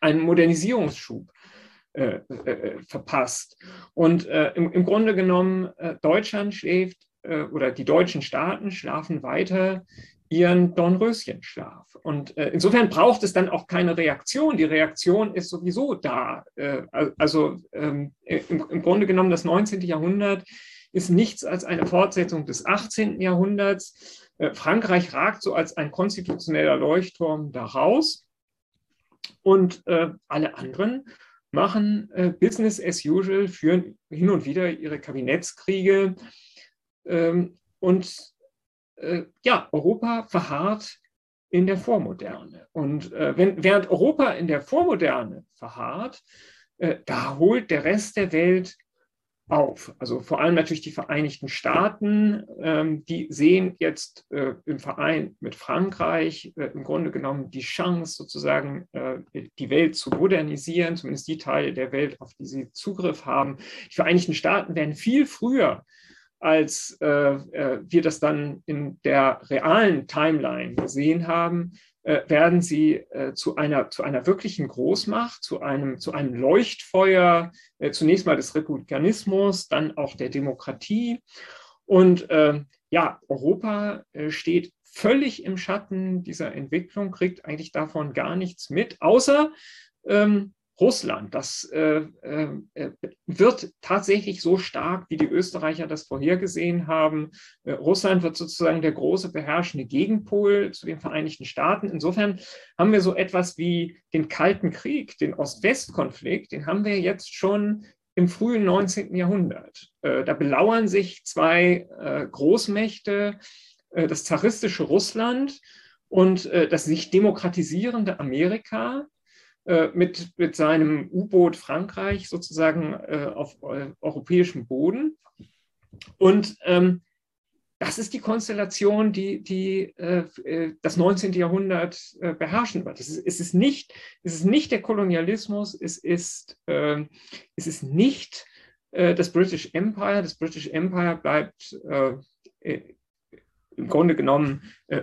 einen Modernisierungsschub äh, äh, verpasst. Und äh, im, im, Grunde genommen, Deutschland schläft oder die deutschen Staaten schlafen weiter ihren Dornröschenschlaf. Und äh, insofern braucht es dann auch keine Reaktion. Die Reaktion ist sowieso da. Äh, also ähm, im, im, Grunde genommen das 19. Jahrhundert ist nichts als eine Fortsetzung des 18. Jahrhunderts. Äh, Frankreich ragt so als ein konstitutioneller Leuchtturm daraus. Und äh, alle anderen machen äh, Business as usual, führen hin und wieder ihre Kabinettskriege. Ähm, und äh, ja, Europa verharrt in der Vormoderne. Und äh, wenn, während Europa in der Vormoderne verharrt, äh, da holt der Rest der Welt auf. Also vor allem natürlich die Vereinigten Staaten, ähm, die sehen jetzt äh, im Verein mit Frankreich äh, im Grunde genommen die Chance, sozusagen äh, die Welt zu modernisieren, zumindest die Teile der Welt, auf die sie Zugriff haben. Die Vereinigten Staaten werden viel früher als äh, äh, wir das dann in der realen Timeline gesehen haben, äh, werden sie äh, zu, einer, zu einer wirklichen Großmacht, zu einem, zu einem Leuchtfeuer, äh, zunächst mal des Republikanismus, dann auch der Demokratie. Und ähm, ja, Europa äh, steht völlig im Schatten dieser Entwicklung, kriegt eigentlich davon gar nichts mit, außer ähm, Russland. Das äh, äh, wird tatsächlich so stark, wie die Österreicher das vorhergesehen haben. Äh, Russland wird sozusagen der große beherrschende Gegenpol zu den Vereinigten Staaten. Insofern haben wir so etwas wie den Kalten Krieg, den Ost-West-Konflikt, den haben wir jetzt schon im frühen 19. Jahrhundert. Äh, da belauern sich zwei äh, Großmächte, äh, das zaristische Russland und das sich demokratisierende Amerika mit, mit seinem U-Boot Frankreich sozusagen äh, auf äh, europäischem Boden. Und ähm, das ist die Konstellation, die, die äh, äh das 19. Jahrhundert äh, beherrschen wird. Es ist, es, ist nicht, es ist nicht der Kolonialismus, es ist, äh, es ist nicht das British Empire. Das British Empire bleibt im Grunde genommen äh,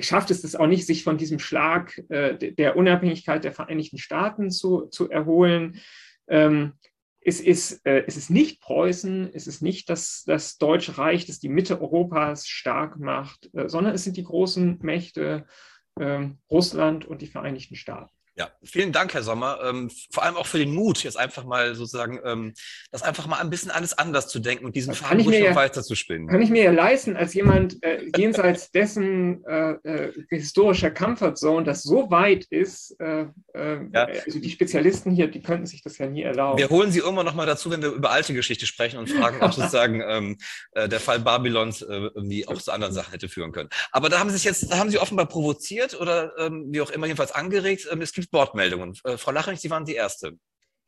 schafft es das auch nicht, sich von diesem Schlag äh, der Unabhängigkeit der Vereinigten Staaten zu, zu erholen. Ähm, es, ist, äh, es ist nicht Preußen, es ist nicht das, das Deutsche Reich, das die Mitte Europas stark macht, äh, sondern es sind die großen Mächte ähm, Russland und die Vereinigten Staaten. Ja, vielen Dank, Herr Sommer. Ähm, vor allem auch für den Mut, jetzt einfach mal sozusagen, ähm, das einfach mal ein bisschen alles anders zu denken und diesen Faden ruhig noch weiter zu spinnen. Kann ich mir ja leisten, als jemand äh, jenseits dessen äh, äh, historischer Comfortzone, das so weit ist, äh, äh, ja. also die Spezialisten hier, die könnten sich das ja nie erlauben. Wir holen Sie irgendwann noch mal dazu, wenn wir über alte Geschichte sprechen und fragen, ob sozusagen ähm, äh, der Fall Babylons irgendwie auch zu anderen Sachen hätte führen können. Aber da haben Sie sich jetzt, da haben Sie offenbar provoziert oder ähm, wie auch immer jedenfalls angeregt. Ähm, es gibt Wortmeldungen. Äh, Frau Lachering, Sie waren die Erste.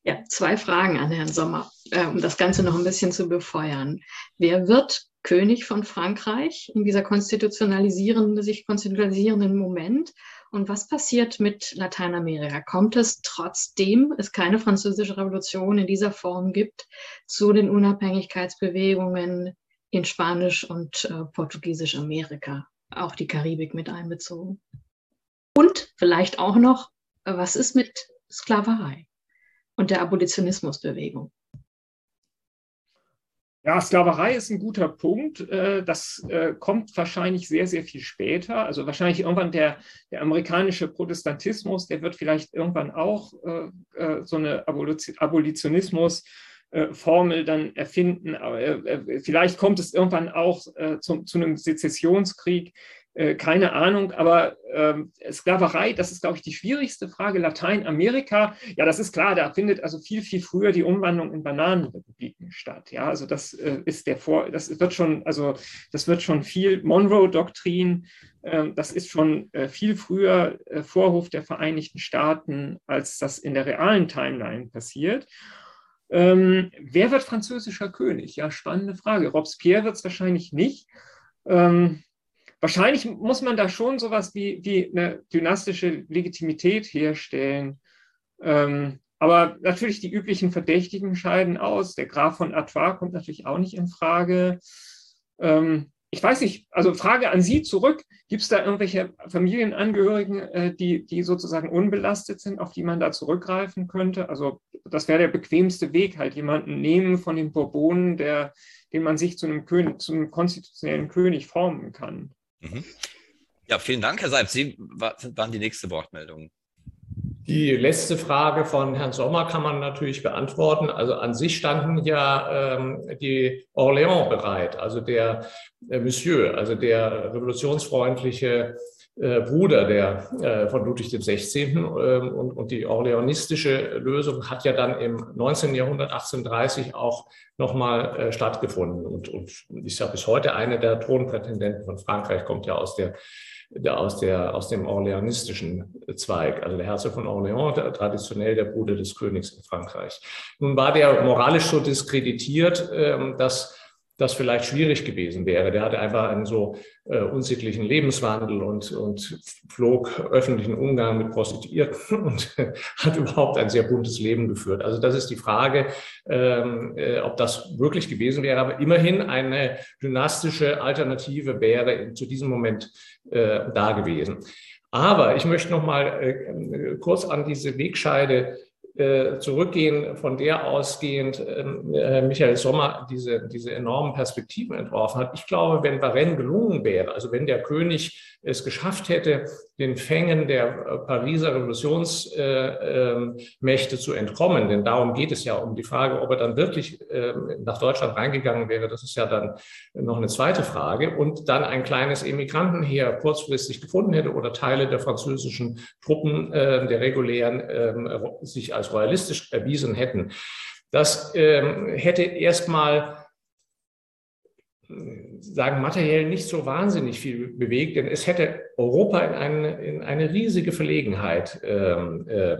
Ja, zwei Fragen an Herrn Sommer, äh, um das Ganze noch ein bisschen zu befeuern. Wer wird König von Frankreich in dieser konstitutionalisierenden, sich konstitutionalisierenden Moment? Und was passiert mit Lateinamerika? Kommt es, trotzdem es keine französische Revolution in dieser Form gibt, zu den Unabhängigkeitsbewegungen in Spanisch und äh, Portugiesisch Amerika, auch die Karibik mit einbezogen? Und vielleicht auch noch, was ist mit Sklaverei und der Abolitionismusbewegung? Ja, Sklaverei ist ein guter Punkt. Äh, das äh, kommt wahrscheinlich sehr, sehr viel später. Also wahrscheinlich irgendwann der, der amerikanische Protestantismus, der wird vielleicht irgendwann auch äh, so eine Abolitionismus Formel dann erfinden. Vielleicht kommt es irgendwann auch zu, zu einem Sezessionskrieg. Äh, keine Ahnung, aber ähm, Sklaverei, das ist, glaube ich, die schwierigste Frage. Lateinamerika, ja, das ist klar, da findet also viel, viel früher die Umwandlung in Bananenrepubliken statt. Ja, also das äh, ist der Vor, das wird schon, also das wird schon viel Monroe-Doktrin, äh, das ist schon äh, viel früher äh, Vorhof der Vereinigten Staaten, als das in der realen Timeline passiert. Ähm, wer wird französischer König? Ja, spannende Frage. Robespierre wird es wahrscheinlich nicht. Ähm, wahrscheinlich muss man da schon sowas wie, wie eine dynastische Legitimität herstellen. Ähm, aber natürlich die üblichen Verdächtigen scheiden aus. Der Graf von Artois kommt natürlich auch nicht in Frage. Ähm, ich weiß nicht, also Frage an Sie zurück. Gibt es da irgendwelche Familienangehörigen, äh, die, die sozusagen unbelastet sind, auf die man da zurückgreifen könnte? Also das wäre der bequemste Weg, halt jemanden nehmen von den Bourbonen, der, den man sich zu einem, König, zu einem konstitutionellen König formen kann. Mhm. Ja, vielen Dank, Herr Seib. Sie waren die nächste Wortmeldung. Die letzte Frage von Herrn Sommer kann man natürlich beantworten. Also an sich standen ja ähm, die Orléans bereit, also der äh, Monsieur, also der revolutionsfreundliche Bruder der, äh, von Ludwig XVI. Ähm, und, und die orleanistische Lösung hat ja dann im 19. Jahrhundert 1830 auch nochmal äh, stattgefunden und, und ist ja bis heute eine der Thronprätendenten von Frankreich, kommt ja aus der der aus, der, aus dem orleanistischen Zweig, also der Herzog von Orléans, der, traditionell der Bruder des Königs in Frankreich. Nun war der moralisch so diskreditiert, ähm, dass das vielleicht schwierig gewesen wäre. Der hatte einfach einen so äh, unsittlichen Lebenswandel und, und flog öffentlichen Umgang mit Prostituierten und hat überhaupt ein sehr buntes Leben geführt. Also das ist die Frage, ähm, äh, ob das wirklich gewesen wäre. Aber immerhin eine dynastische Alternative wäre zu diesem Moment äh, da gewesen. Aber ich möchte noch mal äh, kurz an diese Wegscheide äh, zurückgehen, von der ausgehend ähm, äh, Michael Sommer diese, diese enormen Perspektiven entworfen hat. Ich glaube, wenn Varennes gelungen wäre, also wenn der König es geschafft hätte, den Fängen der äh, Pariser Revolutionsmächte äh, zu entkommen, denn darum geht es ja um die Frage, ob er dann wirklich ähm, nach Deutschland reingegangen wäre, das ist ja dann noch eine zweite Frage, und dann ein kleines Emigrantenheer kurzfristig gefunden hätte oder Teile der französischen Truppen äh, der regulären ähm, sich als royalistisch erwiesen hätten. Das ähm, hätte erstmal sagen, materiell nicht so wahnsinnig viel bewegt, denn es hätte Europa in eine, in eine riesige Verlegenheit ähm, äh,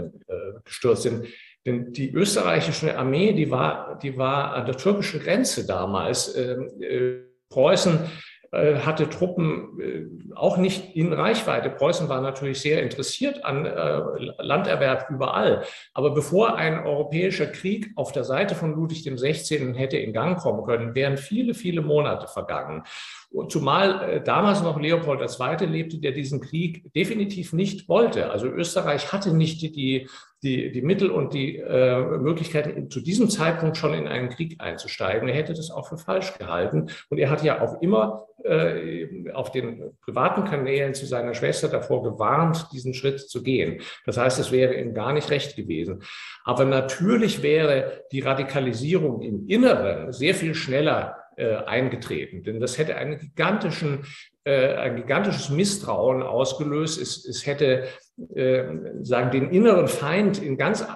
gestürzt. Denn, denn, die österreichische Armee, die war, die war an der türkischen Grenze damals. Ähm, äh, Preußen hatte Truppen äh, auch nicht in Reichweite. Preußen war natürlich sehr interessiert an äh, Landerwerb überall. Aber bevor ein europäischer Krieg auf der Seite von Ludwig XVI. hätte in Gang kommen können, wären viele, viele Monate vergangen. Und zumal damals noch Leopold II. lebte, der diesen Krieg definitiv nicht wollte. Also Österreich hatte nicht die, die, die Mittel und die äh, Möglichkeiten, zu diesem Zeitpunkt schon in einen Krieg einzusteigen. Er hätte das auch für falsch gehalten. Und er hat ja auch immer äh, auf den privaten Kanälen zu seiner Schwester davor gewarnt, diesen Schritt zu gehen. Das heißt, es wäre ihm gar nicht recht gewesen. Aber natürlich wäre die Radikalisierung im Inneren sehr viel schneller äh, eingetreten. Denn das hätte einen gigantischen äh, ein gigantisches Misstrauen ausgelöst. Es, es hätte äh, sagen den inneren Feind in ganz äh,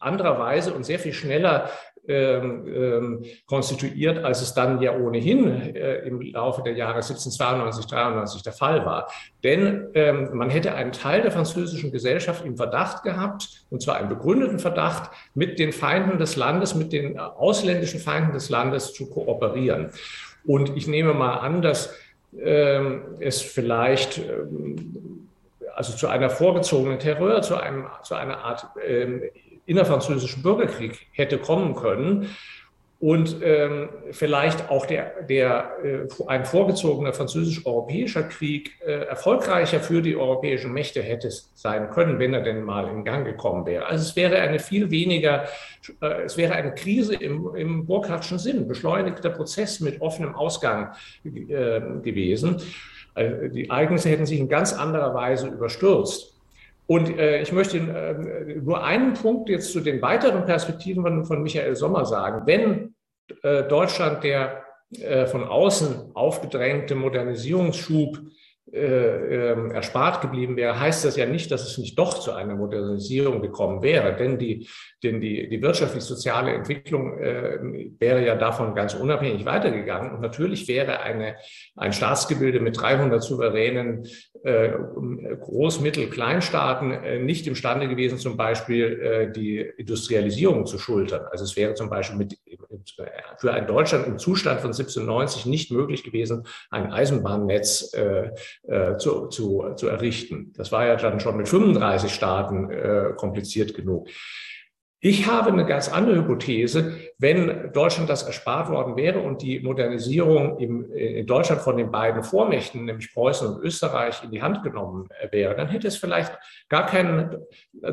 anderer Weise und sehr viel schneller ähm, ähm, konstituiert, als es dann ja ohnehin äh, im Laufe der Jahre 1792, 93 der Fall war. Denn ähm, man hätte einen Teil der französischen Gesellschaft im Verdacht gehabt, und zwar einen begründeten Verdacht, mit den Feinden des Landes, mit den ausländischen Feinden des Landes zu kooperieren. Und ich nehme mal an, dass es vielleicht also zu einer vorgezogenen Terror, zu, einem, zu einer Art ähm, innerfranzösischen Bürgerkrieg hätte kommen können und ähm, vielleicht auch der, der, äh, ein vorgezogener französisch-europäischer Krieg äh, erfolgreicher für die europäischen Mächte hätte sein können, wenn er denn mal in Gang gekommen wäre. Also es wäre eine viel weniger, äh, es wäre eine Krise im, im Burkhardtschen Sinn, beschleunigter Prozess mit offenem Ausgang äh, gewesen. Also die Ereignisse hätten sich in ganz anderer Weise überstürzt. Und äh, ich möchte äh, nur einen Punkt jetzt zu den weiteren Perspektiven von, von Michael Sommer sagen. Wenn äh, Deutschland der äh, von außen aufgedrängte Modernisierungsschub äh, ähm, erspart geblieben wäre, heißt das ja nicht, dass es nicht doch zu einer Modernisierung gekommen wäre. Denn die, denn die, die wirtschaftlich-soziale Entwicklung äh, wäre ja davon ganz unabhängig weitergegangen. Und natürlich wäre eine, ein Staatsgebilde mit 300 souveränen äh, Groß-, Mittel-, Kleinstaaten äh, nicht imstande gewesen, zum Beispiel äh, die Industrialisierung zu schultern. Also es wäre zum Beispiel mit, für ein Deutschland im Zustand von 1790 nicht möglich gewesen, ein Eisenbahnnetz äh, zu, zu, zu errichten. Das war ja dann schon mit 35 Staaten äh, kompliziert genug. Ich habe eine ganz andere Hypothese. Wenn Deutschland das erspart worden wäre und die Modernisierung im, in Deutschland von den beiden Vormächten, nämlich Preußen und Österreich, in die Hand genommen wäre, dann hätte es vielleicht gar keinen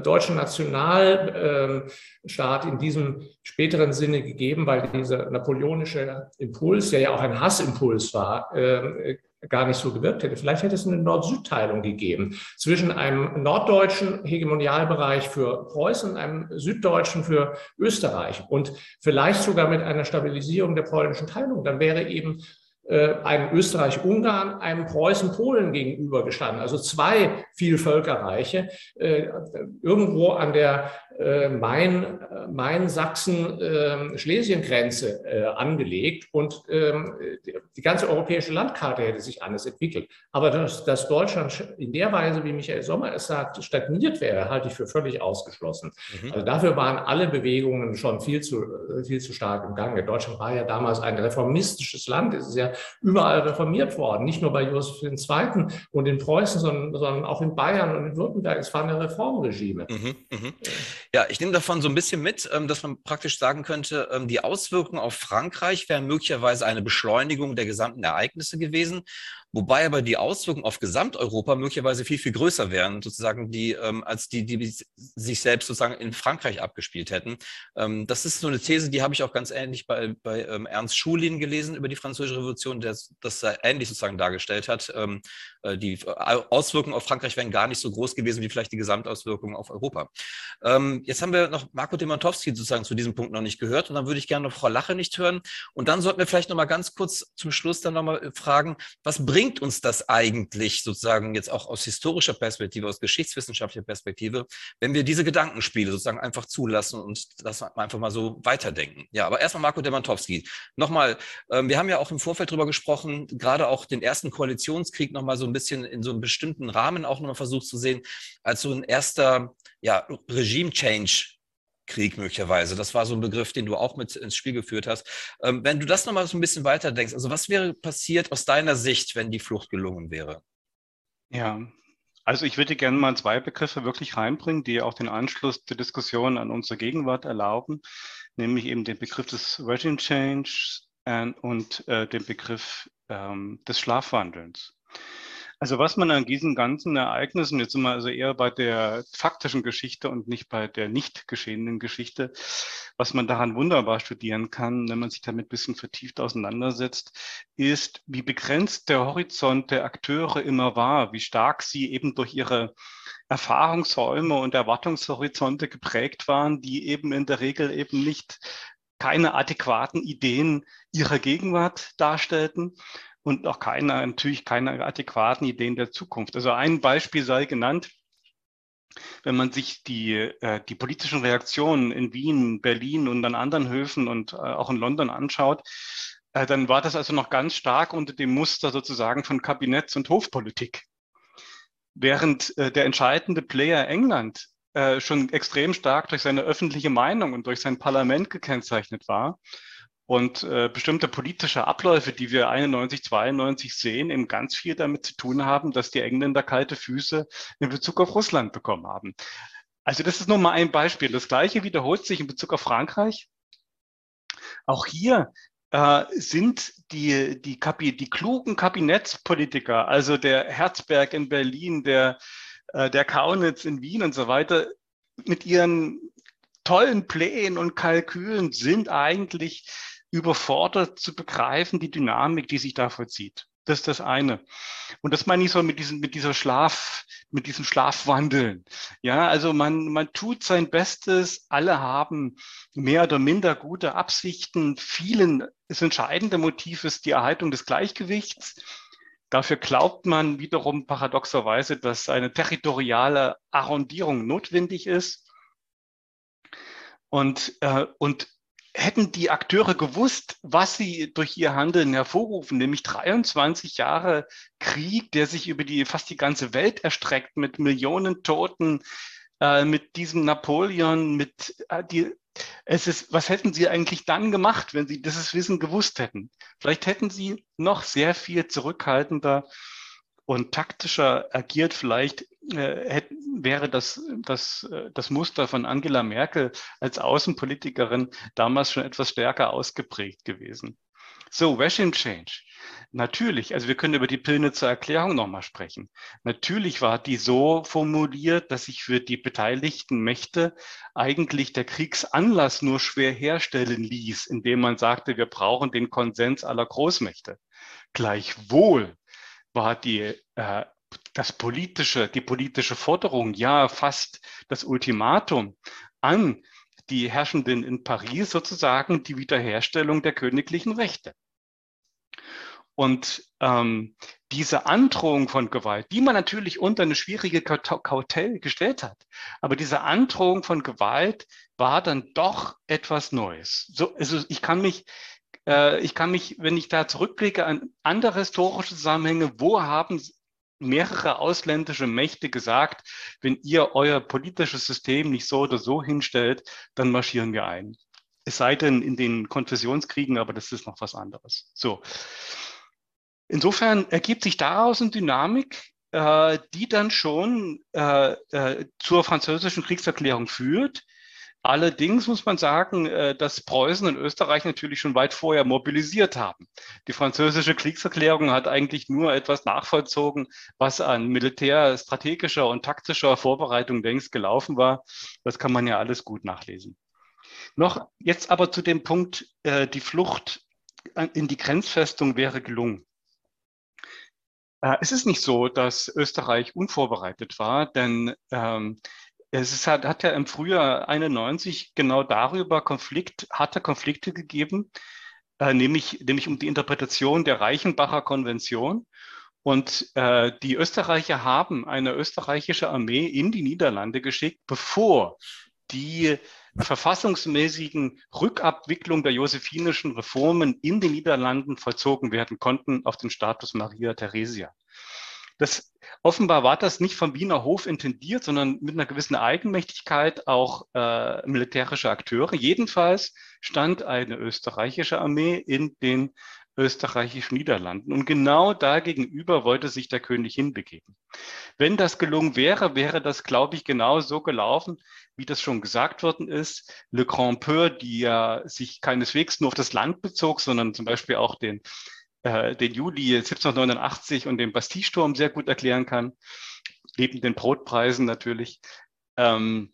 deutschen Nationalstaat in diesem späteren Sinne gegeben, weil dieser napoleonische Impuls, der ja auch ein Hassimpuls war, äh, gar nicht so gewirkt hätte. Vielleicht hätte es eine Nord-Süd-Teilung gegeben zwischen einem norddeutschen Hegemonialbereich für Preußen und einem süddeutschen für Österreich und vielleicht sogar mit einer Stabilisierung der polnischen Teilung. Dann wäre eben äh, einem Österreich-Ungarn, einem Preußen-Polen gegenübergestanden. Also zwei Vielvölkerreiche, äh, irgendwo an der äh, Main, Main-Sachsen-Schlesien-Grenze äh, angelegt und ähm, die ganze europäische Landkarte hätte sich anders entwickelt. Aber dass, dass Deutschland in der Weise, wie Michael Sommer es sagt, stagniert wäre, halte ich für völlig ausgeschlossen. Mhm. Also dafür waren alle Bewegungen schon viel zu, viel zu stark im Gange. Deutschland war ja damals ein reformistisches Land. Es ist ja überall reformiert worden, nicht nur bei Josef II. und in Preußen, sondern, sondern auch in Bayern und in Württemberg. Es waren ja Reformregime. Mhm, mh. Ja, ich nehme davon so ein bisschen mit, ähm, dass man praktisch sagen könnte, ähm, die Auswirkungen auf Frankreich wären möglicherweise eine Beschleunigung der gesamten Ereignisse gewesen. Wobei aber die Auswirkungen auf Gesamteuropa möglicherweise viel, viel größer wären, sozusagen, die, ähm, als die, die sich selbst sozusagen in Frankreich abgespielt hätten. Ähm, das ist so eine These, die habe ich auch ganz ähnlich bei, bei ähm, Ernst Schulin gelesen über die Französische Revolution, der das ähnlich sozusagen dargestellt hat. Ähm, äh, die Auswirkungen auf Frankreich wären gar nicht so groß gewesen wie vielleicht die Gesamtauswirkungen auf Europa. Ähm, jetzt haben wir noch Marco Demantowski sozusagen zu diesem Punkt noch nicht gehört und dann würde ich gerne noch Frau Lache nicht hören. Und dann sollten wir vielleicht noch mal ganz kurz zum Schluss dann noch mal fragen, was bringt bringt uns das eigentlich sozusagen jetzt auch aus historischer Perspektive, aus geschichtswissenschaftlicher Perspektive, wenn wir diese Gedankenspiele sozusagen einfach zulassen und das einfach mal so weiterdenken? Ja, aber erstmal Marco Demantowski. Nochmal, ähm, wir haben ja auch im Vorfeld drüber gesprochen, gerade auch den ersten Koalitionskrieg nochmal so ein bisschen in so einem bestimmten Rahmen auch nochmal versucht zu sehen, als so ein erster ja, Regime-Change Krieg möglicherweise. Das war so ein Begriff, den du auch mit ins Spiel geführt hast. Ähm, wenn du das nochmal so ein bisschen weiter denkst, also was wäre passiert aus deiner Sicht, wenn die Flucht gelungen wäre? Ja, also ich würde gerne mal zwei Begriffe wirklich reinbringen, die auch den Anschluss der Diskussion an unsere Gegenwart erlauben, nämlich eben den Begriff des Regime Change und äh, den Begriff ähm, des Schlafwandelns. Also was man an diesen ganzen Ereignissen, jetzt sind wir also eher bei der faktischen Geschichte und nicht bei der nicht geschehenen Geschichte, was man daran wunderbar studieren kann, wenn man sich damit ein bisschen vertieft auseinandersetzt, ist, wie begrenzt der Horizont der Akteure immer war, wie stark sie eben durch ihre Erfahrungsräume und Erwartungshorizonte geprägt waren, die eben in der Regel eben nicht keine adäquaten Ideen ihrer Gegenwart darstellten und auch keine, natürlich keine adäquaten Ideen der Zukunft. Also ein Beispiel sei genannt, wenn man sich die, äh, die politischen Reaktionen in Wien, Berlin und an anderen Höfen und äh, auch in London anschaut, äh, dann war das also noch ganz stark unter dem Muster sozusagen von Kabinetts- und Hofpolitik. Während äh, der entscheidende Player England schon extrem stark durch seine öffentliche Meinung und durch sein Parlament gekennzeichnet war, und äh, bestimmte politische Abläufe, die wir 91, 92 sehen, eben ganz viel damit zu tun haben, dass die Engländer kalte Füße in Bezug auf Russland bekommen haben. Also das ist nur mal ein Beispiel. Das Gleiche wiederholt sich in Bezug auf Frankreich. Auch hier äh, sind die, die, Kapi die klugen Kabinettspolitiker, also der Herzberg in Berlin, der, äh, der Kaunitz in Wien und so weiter, mit ihren tollen Plänen und Kalkülen sind eigentlich überfordert zu begreifen, die Dynamik, die sich da vollzieht. Das ist das eine. Und das meine ich so mit diesem, mit dieser Schlaf, mit diesem Schlafwandeln. Ja, also man, man tut sein Bestes. Alle haben mehr oder minder gute Absichten. Vielen, das entscheidende Motiv ist die Erhaltung des Gleichgewichts. Dafür glaubt man wiederum paradoxerweise, dass eine territoriale Arrondierung notwendig ist. Und, äh, und hätten die Akteure gewusst, was sie durch ihr Handeln hervorrufen, nämlich 23 Jahre Krieg, der sich über die fast die ganze Welt erstreckt, mit Millionen Toten, äh, mit diesem Napoleon, mit äh, die, es ist, was hätten sie eigentlich dann gemacht, wenn sie dieses Wissen gewusst hätten? Vielleicht hätten sie noch sehr viel zurückhaltender und taktischer agiert. Vielleicht äh, hätte, wäre das, das, äh, das Muster von Angela Merkel als Außenpolitikerin damals schon etwas stärker ausgeprägt gewesen. So, Regime Change. Natürlich, also wir können über die Pilnitzer Erklärung nochmal sprechen. Natürlich war die so formuliert, dass sich für die beteiligten Mächte eigentlich der Kriegsanlass nur schwer herstellen ließ, indem man sagte, wir brauchen den Konsens aller Großmächte. Gleichwohl war die, äh, das politische, die politische Forderung, ja fast das Ultimatum an die Herrschenden in Paris sozusagen die Wiederherstellung der königlichen Rechte. Und ähm, diese Androhung von Gewalt, die man natürlich unter eine schwierige Kautel gestellt hat, aber diese Androhung von Gewalt war dann doch etwas Neues. So, also ich kann mich, äh, ich kann mich, wenn ich da zurückblicke an andere historische Zusammenhänge, wo haben mehrere ausländische Mächte gesagt, wenn ihr euer politisches System nicht so oder so hinstellt, dann marschieren wir ein. Es sei denn in den Konfessionskriegen, aber das ist noch was anderes. So. Insofern ergibt sich daraus eine Dynamik, äh, die dann schon äh, äh, zur französischen Kriegserklärung führt. Allerdings muss man sagen, äh, dass Preußen und Österreich natürlich schon weit vorher mobilisiert haben. Die französische Kriegserklärung hat eigentlich nur etwas nachvollzogen, was an militärstrategischer und taktischer Vorbereitung längst gelaufen war. Das kann man ja alles gut nachlesen. Noch jetzt aber zu dem Punkt, äh, die Flucht in die Grenzfestung wäre gelungen. Äh, es ist nicht so, dass Österreich unvorbereitet war, denn ähm, es hat, hat ja im Frühjahr 91 genau darüber Konflikt, hatte Konflikte gegeben, äh, nämlich, nämlich um die Interpretation der Reichenbacher Konvention. Und äh, die Österreicher haben eine österreichische Armee in die Niederlande geschickt, bevor die verfassungsmäßigen Rückabwicklung der josephinischen Reformen in den Niederlanden vollzogen werden konnten auf den Status Maria Theresia. Das, offenbar war das nicht vom Wiener Hof intendiert, sondern mit einer gewissen Eigenmächtigkeit auch äh, militärische Akteure. Jedenfalls stand eine österreichische Armee in den österreichischen Niederlanden. Und genau da gegenüber wollte sich der König hinbegeben. Wenn das gelungen wäre, wäre das, glaube ich, genau so gelaufen, wie das schon gesagt worden ist. Le Grand Peur, die ja sich keineswegs nur auf das Land bezog, sondern zum Beispiel auch den, äh, den Juli 1789 und den Bastille-Sturm sehr gut erklären kann, neben den Brotpreisen natürlich. Ähm,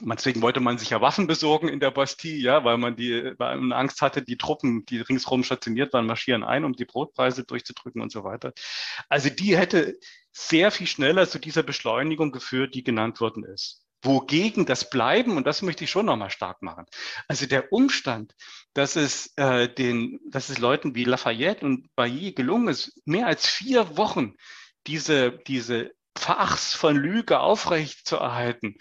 Deswegen wollte man sich ja Waffen besorgen in der Bastille, ja, weil man die, weil man Angst hatte, die Truppen, die ringsherum stationiert waren, marschieren ein, um die Brotpreise durchzudrücken und so weiter. Also die hätte sehr viel schneller zu dieser Beschleunigung geführt, die genannt worden ist. Wogegen das Bleiben, und das möchte ich schon nochmal stark machen, also der Umstand, dass es, äh, den, dass es Leuten wie Lafayette und Bailly gelungen ist, mehr als vier Wochen diese, diese Fachs von Lüge aufrecht zu erhalten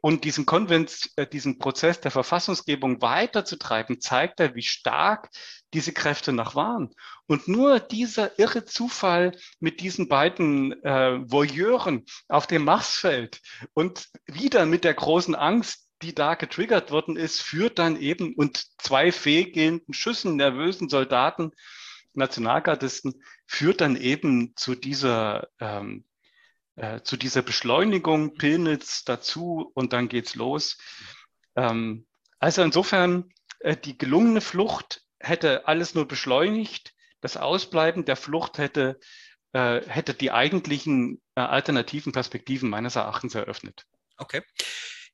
und diesen Konvent, äh, diesen Prozess der Verfassungsgebung weiterzutreiben, zeigt er, wie stark diese Kräfte noch waren. Und nur dieser irre Zufall mit diesen beiden äh, Voyeuren auf dem Marsfeld und wieder mit der großen Angst, die da getriggert worden ist, führt dann eben und zwei fehlgehenden Schüssen nervösen Soldaten, Nationalgardisten, führt dann eben zu dieser ähm, äh, zu dieser Beschleunigung Pilnitz dazu und dann geht's los. Ähm, also insofern, äh, die gelungene Flucht hätte alles nur beschleunigt. Das Ausbleiben der Flucht hätte, äh, hätte die eigentlichen äh, alternativen Perspektiven meines Erachtens eröffnet. Okay.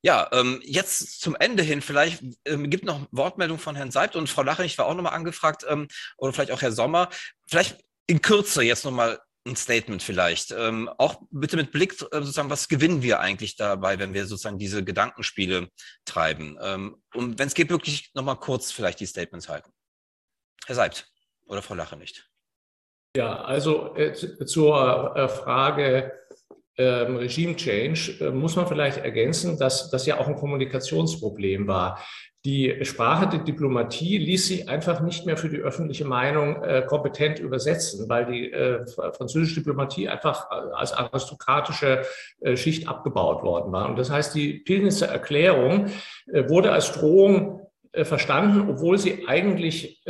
Ja, ähm, jetzt zum Ende hin, vielleicht ähm, gibt noch Wortmeldung von Herrn Seibt und Frau Lache, ich war auch nochmal angefragt, ähm, oder vielleicht auch Herr Sommer. Vielleicht in Kürze jetzt nochmal ein Statement vielleicht. Ähm, auch bitte mit Blick äh, sozusagen, was gewinnen wir eigentlich dabei, wenn wir sozusagen diese Gedankenspiele treiben? Ähm, und wenn es geht, wirklich nochmal kurz vielleicht die Statements halten. Herr Seibt oder Frau Lache nicht. Ja, also äh, zur äh, Frage ähm, Regime Change äh, muss man vielleicht ergänzen, dass das ja auch ein Kommunikationsproblem war. Die Sprache der Diplomatie ließ sie einfach nicht mehr für die öffentliche Meinung äh, kompetent übersetzen, weil die äh, französische Diplomatie einfach äh, als aristokratische äh, Schicht abgebaut worden war. Und das heißt, die Pilnitzer Erklärung äh, wurde als Drohung äh, verstanden, obwohl sie eigentlich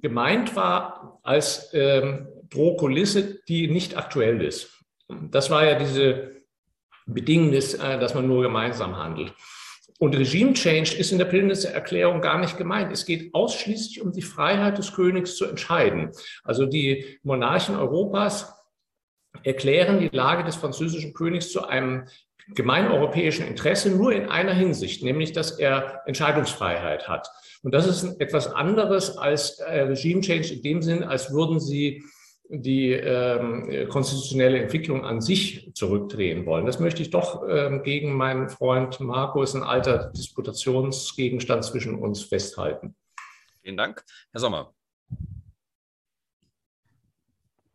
gemeint war als ähm, Drohkulisse, die nicht aktuell ist. Das war ja diese Bedingung, dass man nur gemeinsam handelt. Und Regime Change ist in der Pillnitzer Erklärung gar nicht gemeint. Es geht ausschließlich um die Freiheit des Königs zu entscheiden. Also die Monarchen Europas erklären die Lage des französischen Königs zu einem gemeineuropäischen Interesse nur in einer Hinsicht, nämlich dass er Entscheidungsfreiheit hat. Und das ist etwas anderes als äh, Regime Change in dem Sinn, als würden sie die ähm, konstitutionelle Entwicklung an sich zurückdrehen wollen. Das möchte ich doch ähm, gegen meinen Freund Markus, ein alter Disputationsgegenstand zwischen uns, festhalten. Vielen Dank. Herr Sommer.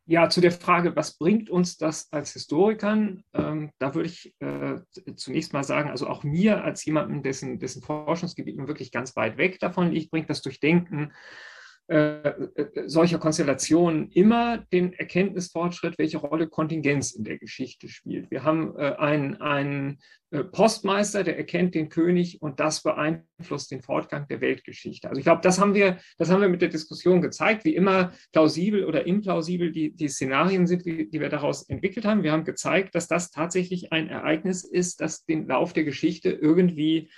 Ja, zu der Frage, was bringt uns das als Historikern? Ähm, da würde ich äh, zunächst mal sagen, also auch mir als jemandem, dessen, dessen Forschungsgebiet nun wirklich ganz weit weg davon liegt, bringt das Durchdenken äh, äh, solcher Konstellationen immer den Erkenntnisfortschritt, welche Rolle Kontingenz in der Geschichte spielt. Wir haben äh, einen, einen äh, Postmeister, der erkennt den König und das beeinflusst den Fortgang der Weltgeschichte. Also ich glaube, das haben wir, das haben wir mit der Diskussion gezeigt, wie immer plausibel oder implausibel die, die Szenarien sind, die, die wir daraus entwickelt haben. Wir haben gezeigt, dass das tatsächlich ein Ereignis ist, das den Lauf der Geschichte irgendwie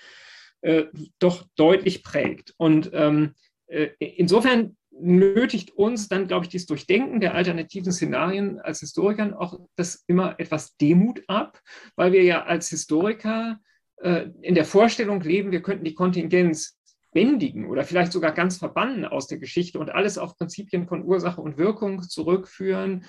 äh, doch deutlich prägt. Und ähm, äh, insofern nötigt uns dann, glaube ich, dieses Durchdenken der alternativen Szenarien als Historikern auch das immer etwas Demut ab, weil wir ja als Historiker äh, in der Vorstellung leben, wir könnten die Kontingenz bändigen oder vielleicht sogar ganz verbannen aus der Geschichte und alles auf Prinzipien von Ursache und Wirkung zurückführen.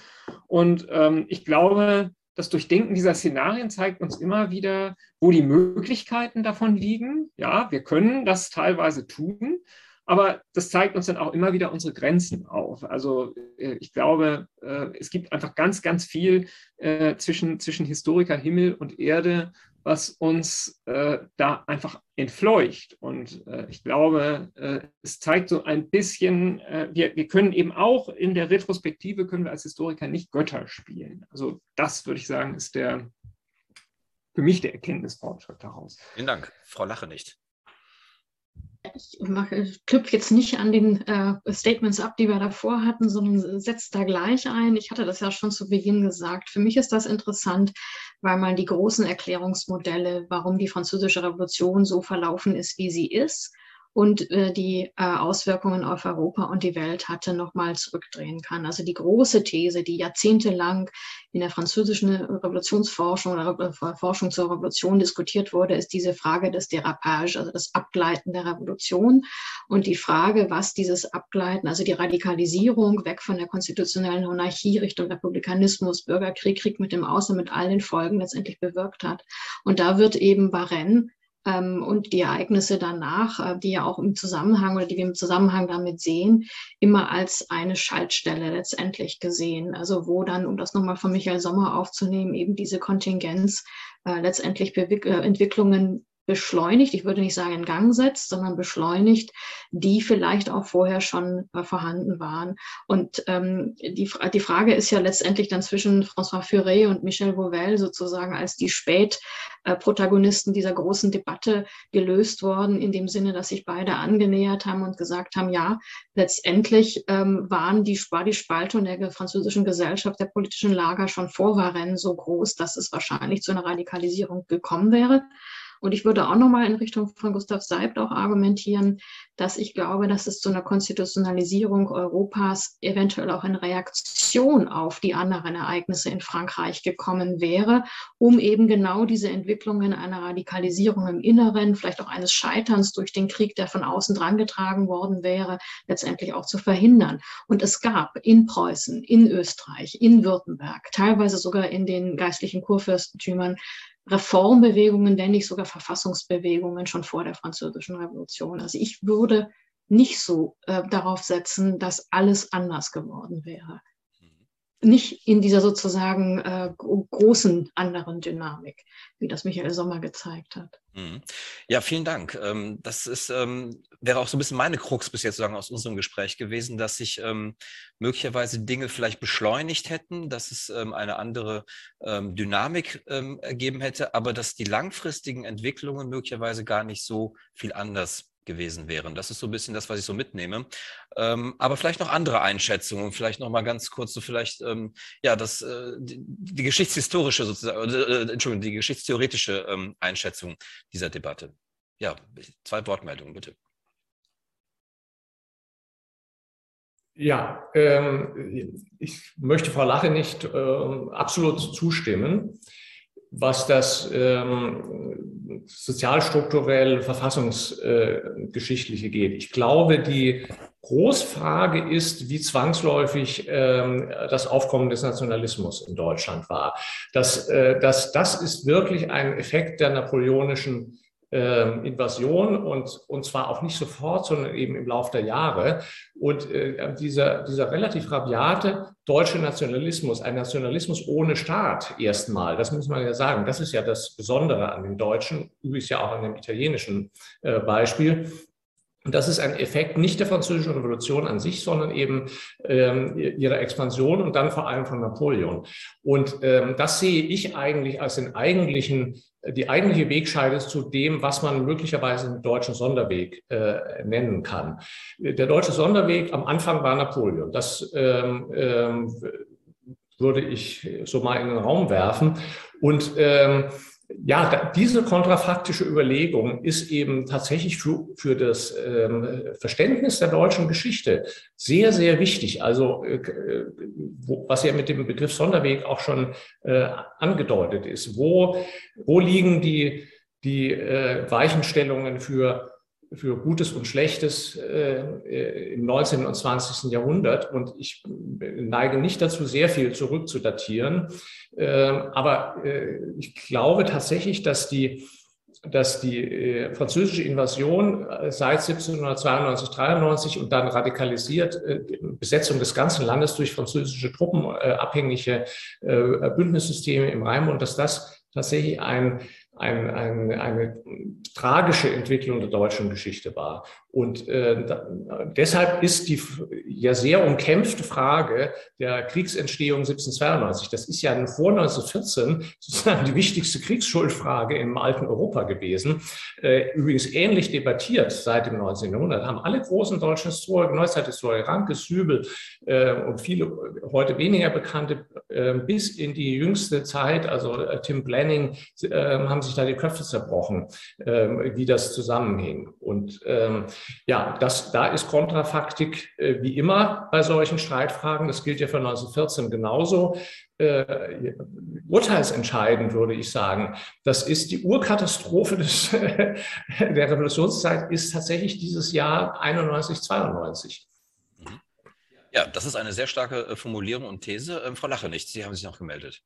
Und ähm, ich glaube, das Durchdenken dieser Szenarien zeigt uns immer wieder, wo die Möglichkeiten davon liegen. Ja, wir können das teilweise tun, aber das zeigt uns dann auch immer wieder unsere Grenzen auf. Also äh, ich glaube, äh, es gibt einfach ganz, ganz viel äh, zwischen, zwischen Historiker Himmel und Erde, was uns da einfach entfleucht. Und ich glaube, es zeigt so ein bisschen, wir, wir können eben auch in der Retrospektive, können wir als Historiker nicht Götter spielen. Also das würde ich sagen, ist der, für mich der Erkenntnisfortschritt daraus. Vielen Dank. Frau Lache nicht ich mache, knüpfe jetzt nicht an den äh, Statements ab, die wir davor hatten, sondern setze da gleich ein. Ich hatte das ja schon zu Beginn gesagt. Für mich ist das interessant, weil man die großen Erklärungsmodelle, warum die französische Revolution so verlaufen ist, wie sie ist, und äh, die äh, Auswirkungen auf Europa und die Welt hatte, nochmal zurückdrehen kann. Also die große These, die jahrzehntelang in der französischen Revolutionsforschung oder Forschung zur Revolution diskutiert wurde, ist diese Frage des Derapage, also das Abgleiten der Revolution und die Frage, was dieses Abgleiten, also die Radikalisierung weg von der konstitutionellen Monarchie Richtung Republikanismus, Bürgerkrieg, Krieg mit dem Außen, mit all den Folgen letztendlich bewirkt hat. Und da wird eben Varenne und die Ereignisse danach, äh, die ja auch im Zusammenhang oder die wir im Zusammenhang damit sehen, immer als eine Schaltstelle letztendlich gesehen. Also wo dann, um das nochmal von Michael Sommer aufzunehmen, eben diese Kontingenz äh, letztendlich Be äh, Entwicklungen beschleunigt, ich würde nicht sagen in Gang setzt, sondern beschleunigt, die vielleicht auch vorher schon äh, vorhanden waren. Und ähm, die, die Frage ist ja letztendlich dann zwischen François Furet und Michel Vauvel sozusagen als die Spätprotagonisten äh, dieser großen Debatte gelöst worden, in dem Sinne, dass sich beide angenähert haben und gesagt haben, ja, letztendlich ähm, waren die, war die Spaltung der französischen Gesellschaft, der politischen Lager schon vor Varennes so groß, dass es wahrscheinlich zu einer Radikalisierung gekommen wäre. Und ich würde auch nochmal in Richtung von Gustav Seibt auch argumentieren, dass ich glaube, dass es zu einer Konstitutionalisierung Europas eventuell auch in Reaktion auf die anderen Ereignisse in Frankreich gekommen wäre, um eben genau diese Entwicklungen einer Radikalisierung im Inneren, vielleicht auch eines Scheiterns durch den Krieg, der von außen drangetragen worden wäre, letztendlich auch zu verhindern. Und es gab in Preußen, in Österreich, in Württemberg, teilweise sogar in den geistlichen Kurfürstentümern Reformbewegungen, wenn nicht sogar Verfassungsbewegungen schon vor der Französischen Revolution. Also ich würde nicht so äh, darauf setzen, dass alles anders geworden wäre nicht in dieser sozusagen äh, großen anderen Dynamik, wie das Michael Sommer gezeigt hat. Mhm. Ja, vielen Dank. Ähm, das ist, ähm, wäre auch so ein bisschen meine Krux bis jetzt sagen aus unserem Gespräch gewesen, dass sich ähm, möglicherweise Dinge vielleicht beschleunigt hätten, dass es eine andere Dynamik ergeben hätte, aber dass die langfristigen Entwicklungen möglicherweise gar nicht so viel anders gewesen wären. Das ist so ein bisschen das, was ich so mitnehme. Ähm, aber vielleicht noch andere Einschätzungen, vielleicht noch mal ganz kurz so vielleicht ähm, ja das äh, die, die, geschichtshistorische sozusagen, äh, Entschuldigung, die geschichtstheoretische ähm, Einschätzung dieser Debatte. Ja, zwei Wortmeldungen bitte. Ja, ähm, ich möchte Frau Lache nicht ähm, absolut zustimmen was das ähm, sozialstrukturell verfassungsgeschichtliche äh, geht. Ich glaube, die Großfrage ist, wie zwangsläufig ähm, das Aufkommen des Nationalismus in Deutschland war. Das, äh, das, das ist wirklich ein Effekt der napoleonischen äh, Invasion und, und zwar auch nicht sofort, sondern eben im Laufe der Jahre. Und äh, dieser, dieser relativ rabiate deutsche Nationalismus, ein Nationalismus ohne Staat erstmal, das muss man ja sagen, das ist ja das Besondere an den Deutschen, übrigens ja auch an dem italienischen äh, Beispiel. Und das ist ein Effekt nicht der französischen Revolution an sich, sondern eben ähm, ihrer Expansion und dann vor allem von Napoleon. Und ähm, das sehe ich eigentlich als den eigentlichen, die eigentliche Wegscheide zu dem, was man möglicherweise einen deutschen Sonderweg äh, nennen kann. Der deutsche Sonderweg am Anfang war Napoleon. Das ähm, ähm, würde ich so mal in den Raum werfen. Und ähm, ja, diese kontrafaktische Überlegung ist eben tatsächlich für, für das ähm, Verständnis der deutschen Geschichte sehr, sehr wichtig. Also, äh, wo, was ja mit dem Begriff Sonderweg auch schon äh, angedeutet ist. Wo, wo liegen die, die äh, Weichenstellungen für für Gutes und Schlechtes äh, äh im 19. und 20. Jahrhundert. Und ich neige nicht dazu, sehr viel zurückzudatieren. Äh, aber äh, ich glaube tatsächlich, dass die, dass die äh, französische Invasion äh, seit 1792, 93 und dann radikalisiert Besetzung des ganzen Landes durch französische Truppen, abhängige Bündnissysteme im Rheinbund, dass das tatsächlich ein ein, ein, eine tragische Entwicklung der deutschen Geschichte war. Und äh, da, deshalb ist die ja sehr umkämpfte Frage der Kriegsentstehung 1792, das ist ja vor 1914 sozusagen die wichtigste Kriegsschuldfrage im alten Europa gewesen, äh, übrigens ähnlich debattiert seit dem 19. Jahrhundert, haben alle großen deutschen Historiker, Neuzeithistoriker, Ranke, Sübel äh, und viele heute weniger bekannte, äh, bis in die jüngste Zeit, also äh, Tim Blanning, äh, haben sich da die Köpfe zerbrochen, äh, wie das zusammenhing. Und ähm, ja, das, da ist Kontrafaktik äh, wie immer bei solchen Streitfragen. Das gilt ja für 1914 genauso. Äh, urteilsentscheidend, würde ich sagen. Das ist die Urkatastrophe des, der Revolutionszeit, ist tatsächlich dieses Jahr 91, 92. Ja, das ist eine sehr starke äh, Formulierung und These. Ähm, Frau Lache nicht, Sie haben sich noch gemeldet.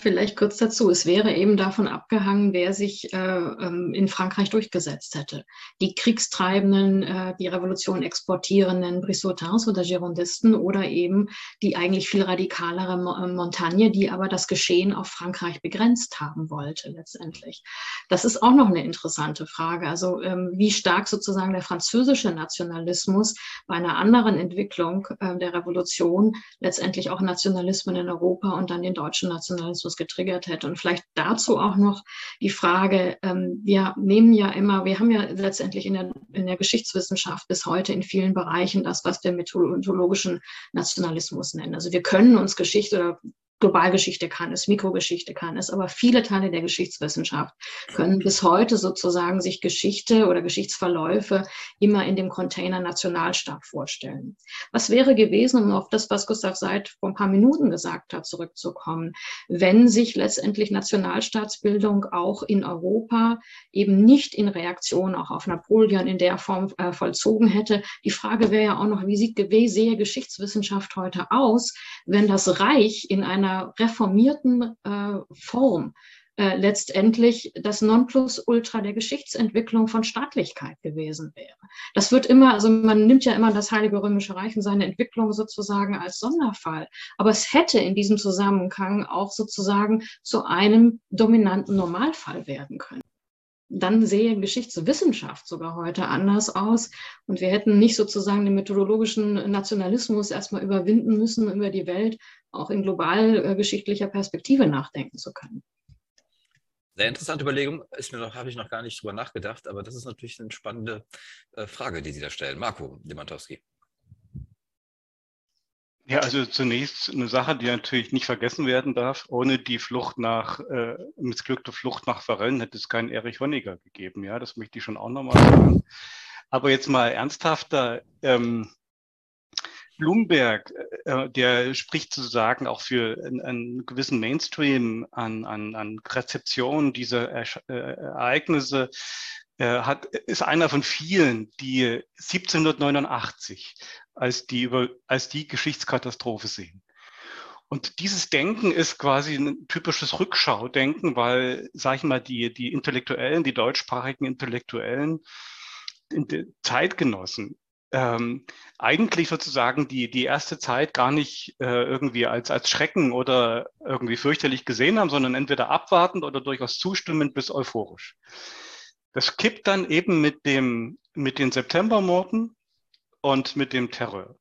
Vielleicht kurz dazu. Es wäre eben davon abgehangen, wer sich äh, ähm, in Frankreich durchgesetzt hätte. Die Kriegstreibenden, äh, die Revolution exportierenden Brissotins oder Girondisten oder eben die eigentlich viel radikalere äh, Montagne, die aber das Geschehen auf Frankreich begrenzt haben wollte letztendlich. Das ist auch noch eine interessante Frage. Also ähm, wie stark sozusagen der französische Nationalismus bei einer anderen Entwicklung äh, der Revolution letztendlich auch Nationalismen in Europa und dann den deutschen Nationalismus was getriggert hätte. Und vielleicht dazu auch noch die Frage, ähm, wir nehmen ja immer, wir haben ja letztendlich in der, in der Geschichtswissenschaft bis heute in vielen Bereichen das, was wir methodologischen Nationalismus nennen. Also wir können uns Geschichte oder Globalgeschichte kann es, Mikrogeschichte kann es, aber viele Teile der Geschichtswissenschaft können bis heute sozusagen sich Geschichte oder Geschichtsverläufe immer in dem Container Nationalstaat vorstellen. Was wäre gewesen, um auf das, was Gustav Seid vor ein paar Minuten gesagt hat, zurückzukommen, wenn sich letztendlich Nationalstaatsbildung auch in Europa eben nicht in Reaktion auch auf Napoleon in der Form äh, vollzogen hätte? Die Frage wäre ja auch noch, wie sieht, wie sehe Geschichtswissenschaft heute aus, wenn das Reich in einer einer reformierten äh, Form äh, letztendlich das Nonplusultra der Geschichtsentwicklung von Staatlichkeit gewesen wäre. Das wird immer, also man nimmt ja immer das Heilige Römische Reich und seine Entwicklung sozusagen als Sonderfall. Aber es hätte in diesem Zusammenhang auch sozusagen zu einem dominanten Normalfall werden können dann sehe Geschichtswissenschaft sogar heute anders aus. Und wir hätten nicht sozusagen den methodologischen Nationalismus erstmal überwinden müssen, über die Welt auch in globalgeschichtlicher äh, Perspektive nachdenken zu können. Sehr interessante Überlegung, ist mir noch, habe ich noch gar nicht drüber nachgedacht, aber das ist natürlich eine spannende äh, Frage, die Sie da stellen. Marco Demantowski. Ja, also zunächst eine Sache, die natürlich nicht vergessen werden darf. Ohne die Flucht nach, äh, missglückte Flucht nach Varenne hätte es keinen Erich Honecker gegeben. Ja, das möchte ich schon auch nochmal sagen. Aber jetzt mal ernsthafter. Ähm, Bloomberg, äh, der spricht sozusagen auch für einen, einen gewissen Mainstream an, an, an Rezeption dieser äh, Ereignisse äh, hat, ist einer von vielen, die 1789 als die, über, als die Geschichtskatastrophe sehen. Und dieses Denken ist quasi ein typisches Rückschaudenken, weil, sag ich mal, die, die Intellektuellen, die deutschsprachigen Intellektuellen, Zeitgenossen, ähm, eigentlich sozusagen die, die erste Zeit gar nicht äh, irgendwie als, als Schrecken oder irgendwie fürchterlich gesehen haben, sondern entweder abwartend oder durchaus zustimmend bis euphorisch. Das kippt dann eben mit, dem, mit den Septembermorden und mit dem Terror.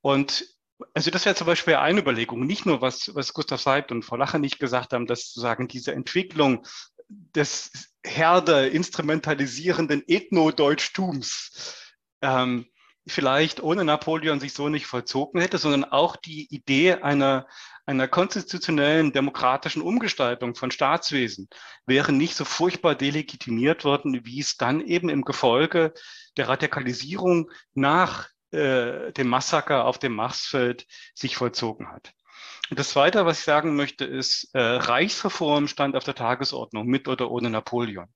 Und also das wäre zum Beispiel eine Überlegung, nicht nur was, was Gustav Seibt und Frau Lacher nicht gesagt haben, dass sozusagen diese Entwicklung des Herde instrumentalisierenden Ethno-Deutschtums ähm, vielleicht ohne Napoleon sich so nicht vollzogen hätte, sondern auch die Idee einer, einer konstitutionellen demokratischen Umgestaltung von Staatswesen wäre nicht so furchtbar delegitimiert worden, wie es dann eben im Gefolge der Radikalisierung nach äh, dem Massaker auf dem Marsfeld sich vollzogen hat. Und das Zweite, was ich sagen möchte, ist, äh, Reichsreform stand auf der Tagesordnung mit oder ohne Napoleon.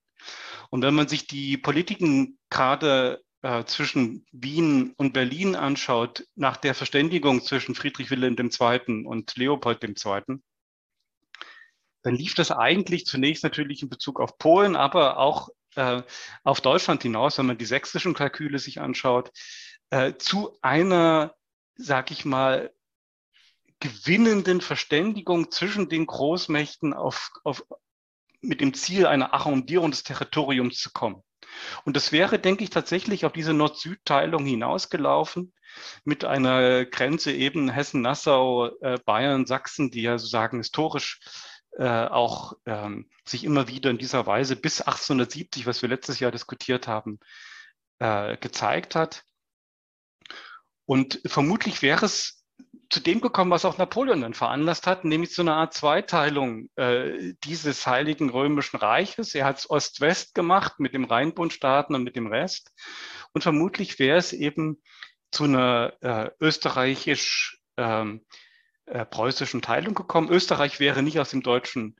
Und wenn man sich die Politiken gerade äh, zwischen Wien und Berlin anschaut, nach der Verständigung zwischen Friedrich Wilhelm II. und Leopold II., dann lief das eigentlich zunächst natürlich in Bezug auf Polen, aber auch äh, auf Deutschland hinaus, wenn man die sächsischen Kalküle sich anschaut, äh, zu einer, sag ich mal, gewinnenden Verständigung zwischen den Großmächten auf, auf, mit dem Ziel einer Arrondierung des Territoriums zu kommen. Und das wäre, denke ich, tatsächlich auf diese Nord-Süd-Teilung hinausgelaufen mit einer Grenze eben Hessen-Nassau, äh, Bayern, Sachsen, die ja sozusagen historisch äh, auch ähm, sich immer wieder in dieser Weise bis 1870, was wir letztes Jahr diskutiert haben, äh, gezeigt hat. Und vermutlich wäre es zu dem gekommen, was auch Napoleon dann veranlasst hat, nämlich so eine Art Zweiteilung äh, dieses Heiligen Römischen Reiches. Er hat es Ost-West gemacht mit dem Rheinbundstaaten und mit dem Rest. Und vermutlich wäre es eben zu einer äh, österreichisch ähm, äh, preußischen Teilung gekommen. Österreich wäre nicht aus dem deutschen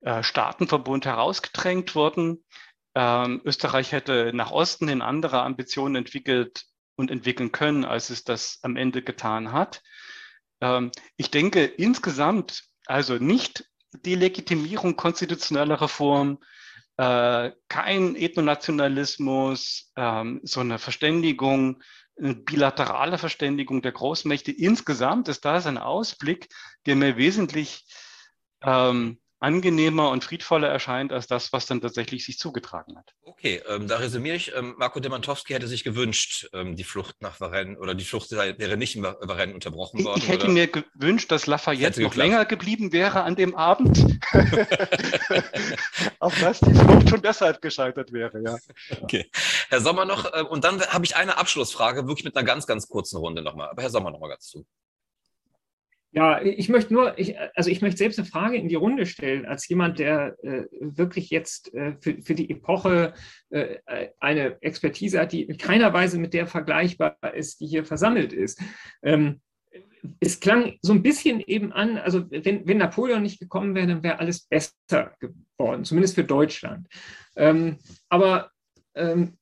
äh, Staatenverbund herausgedrängt worden. Ähm, Österreich hätte nach Osten hin andere Ambitionen entwickelt, und entwickeln können, als es das am Ende getan hat. Ähm, ich denke insgesamt, also nicht die Legitimierung konstitutioneller Reform, äh, kein Ethnonationalismus, ähm, so eine Verständigung, eine bilaterale Verständigung der Großmächte. Insgesamt ist das ein Ausblick, der mir wesentlich ähm, angenehmer und friedvoller erscheint als das, was dann tatsächlich sich zugetragen hat. Okay, ähm, da resümiere ich. Ähm, Marco Demantowski hätte sich gewünscht, ähm, die Flucht nach Varennes oder die Flucht wäre nicht in Varennes unterbrochen worden. Ich hätte oder? mir gewünscht, dass Lafayette noch länger geblieben wäre an dem Abend. Auch dass die Flucht schon deshalb gescheitert wäre, ja. Okay. Herr Sommer noch, äh, und dann habe ich eine Abschlussfrage, wirklich mit einer ganz, ganz kurzen Runde nochmal. Aber Herr Sommer nochmal ganz zu. Ja, ich möchte nur, ich, also ich möchte selbst eine Frage in die Runde stellen, als jemand, der äh, wirklich jetzt äh, für, für die Epoche äh, eine Expertise hat, die in keiner Weise mit der vergleichbar ist, die hier versammelt ist. Ähm, es klang so ein bisschen eben an, also wenn, wenn Napoleon nicht gekommen wäre, dann wäre alles besser geworden, zumindest für Deutschland. Ähm, aber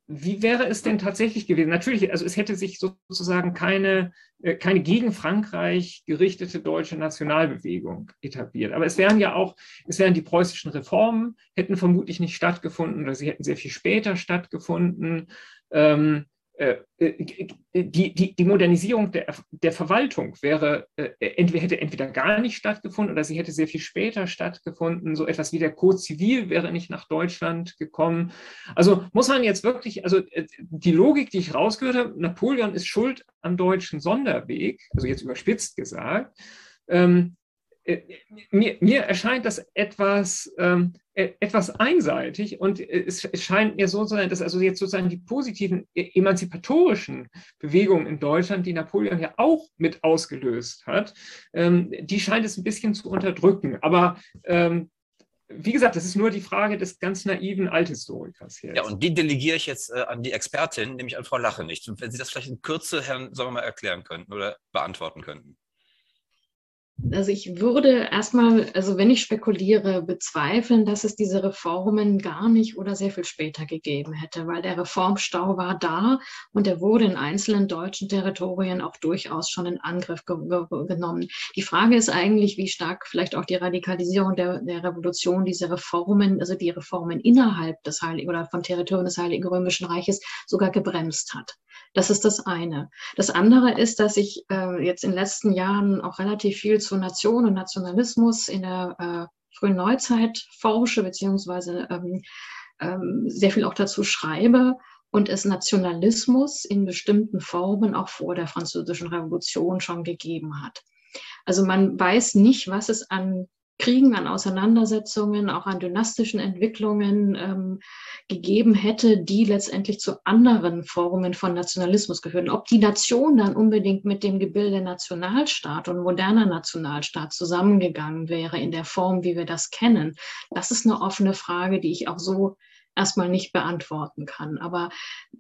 wie wäre es denn tatsächlich gewesen? Natürlich, also es hätte sich sozusagen keine, äh, keine gegen Frankreich gerichtete deutsche Nationalbewegung etabliert. Aber es wären ja auch, es wären die preußischen Reformen, hätten vermutlich nicht stattgefunden oder sie hätten sehr viel später stattgefunden. Ähm, äh, äh, die, die, die Modernisierung der, der Verwaltung wäre, äh, entweder hätte entweder gar nicht stattgefunden oder sie hätte sehr viel später stattgefunden. So etwas wie der Code Zivil wäre nicht nach Deutschland gekommen. Also muss man jetzt wirklich, also die Logik, die ich rausgehört habe, Napoleon ist schuld am deutschen Sonderweg, also jetzt überspitzt gesagt. Ähm, mir, mir, erscheint das etwas, ähm, etwas einseitig und es, es, scheint mir so zu sein, dass also jetzt sozusagen die positiven e, emanzipatorischen Bewegungen in Deutschland, die Napoleon ja auch mit ausgelöst hat, ähm, die scheint es ein bisschen zu unterdrücken. Aber ähm, wie gesagt, das ist nur die Frage des ganz naiven Althistorikers hier. Ja, und die delegiere ich jetzt äh, an die Expertin, nämlich an Frau Lache nicht. Wenn Sie das vielleicht in Kürze, Herrn, wir mal, erklären könnten oder beantworten könnten. Also ich würde erstmal, also wenn ich spekuliere, bezweifeln, dass es diese Reformen gar nicht oder sehr viel später gegeben hätte, weil der Reformstau war da und er wurde in einzelnen deutschen Territorien auch durchaus schon in Angriff ge ge genommen. Die Frage ist eigentlich, wie stark vielleicht auch die Radikalisierung der, der Revolution diese Reformen, also die Reformen innerhalb des Heiligen oder von Territorien des Heiligen Römischen Reiches sogar gebremst hat. Das ist das eine. Das andere ist, dass ich äh, jetzt in den letzten Jahren auch relativ viel zu Nation und Nationalismus in der äh, frühen Neuzeit forsche, beziehungsweise ähm, ähm, sehr viel auch dazu schreibe und es Nationalismus in bestimmten Formen auch vor der Französischen Revolution schon gegeben hat. Also man weiß nicht, was es an Kriegen, an Auseinandersetzungen, auch an dynastischen Entwicklungen ähm, gegeben hätte, die letztendlich zu anderen Formen von Nationalismus gehören. Ob die Nation dann unbedingt mit dem Gebilde Nationalstaat und moderner Nationalstaat zusammengegangen wäre in der Form, wie wir das kennen, das ist eine offene Frage, die ich auch so erstmal nicht beantworten kann. Aber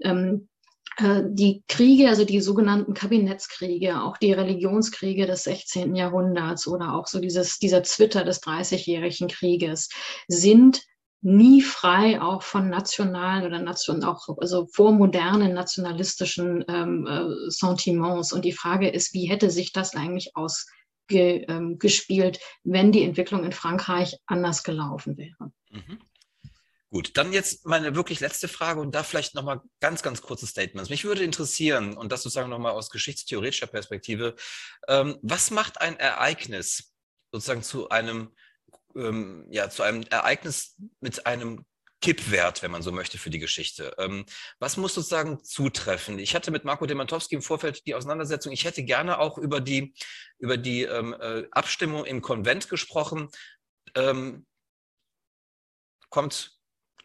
ähm, äh, die Kriege, also die sogenannten Kabinettskriege, auch die Religionskriege des 16. Jahrhunderts oder auch so dieses, dieser Zwitter des Dreißigjährigen Krieges sind nie frei auch von nationalen oder nation, auch also vormodernen nationalistischen ähm, äh, Sentiments. Und die Frage ist, wie hätte sich das eigentlich ausgespielt, ähm, wenn die Entwicklung in Frankreich anders gelaufen wäre? Mhm. Gut, dann jetzt meine wirklich letzte Frage und da vielleicht nochmal ganz, ganz kurze Statements. Mich würde interessieren, und das sozusagen nochmal aus geschichtstheoretischer Perspektive, ähm, was macht ein Ereignis sozusagen zu einem, ähm, ja, zu einem Ereignis mit einem Kippwert, wenn man so möchte, für die Geschichte. Ähm, was muss sozusagen zutreffen? Ich hatte mit Marco Demantowski im Vorfeld die Auseinandersetzung. Ich hätte gerne auch über die, über die ähm, äh, Abstimmung im Konvent gesprochen. Ähm, kommt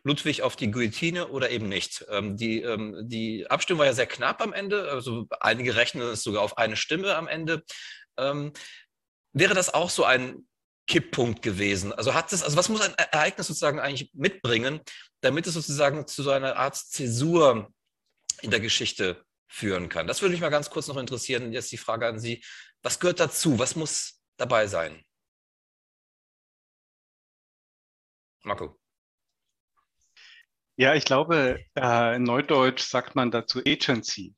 Ludwig auf die Guillotine oder eben nicht. Ähm, die, ähm, die Abstimmung war ja sehr knapp am Ende, also einige rechnen es sogar auf eine Stimme am Ende. Ähm, wäre das auch so ein Kipppunkt gewesen? Also hat es, also was muss ein Ereignis sozusagen eigentlich mitbringen, damit es sozusagen zu so einer Art Zäsur in der Geschichte führen kann? Das würde mich mal ganz kurz noch interessieren. Jetzt die Frage an Sie. Was gehört dazu? Was muss dabei sein? Marco. Ja, ich glaube, äh, in Neudeutsch sagt man dazu Agency.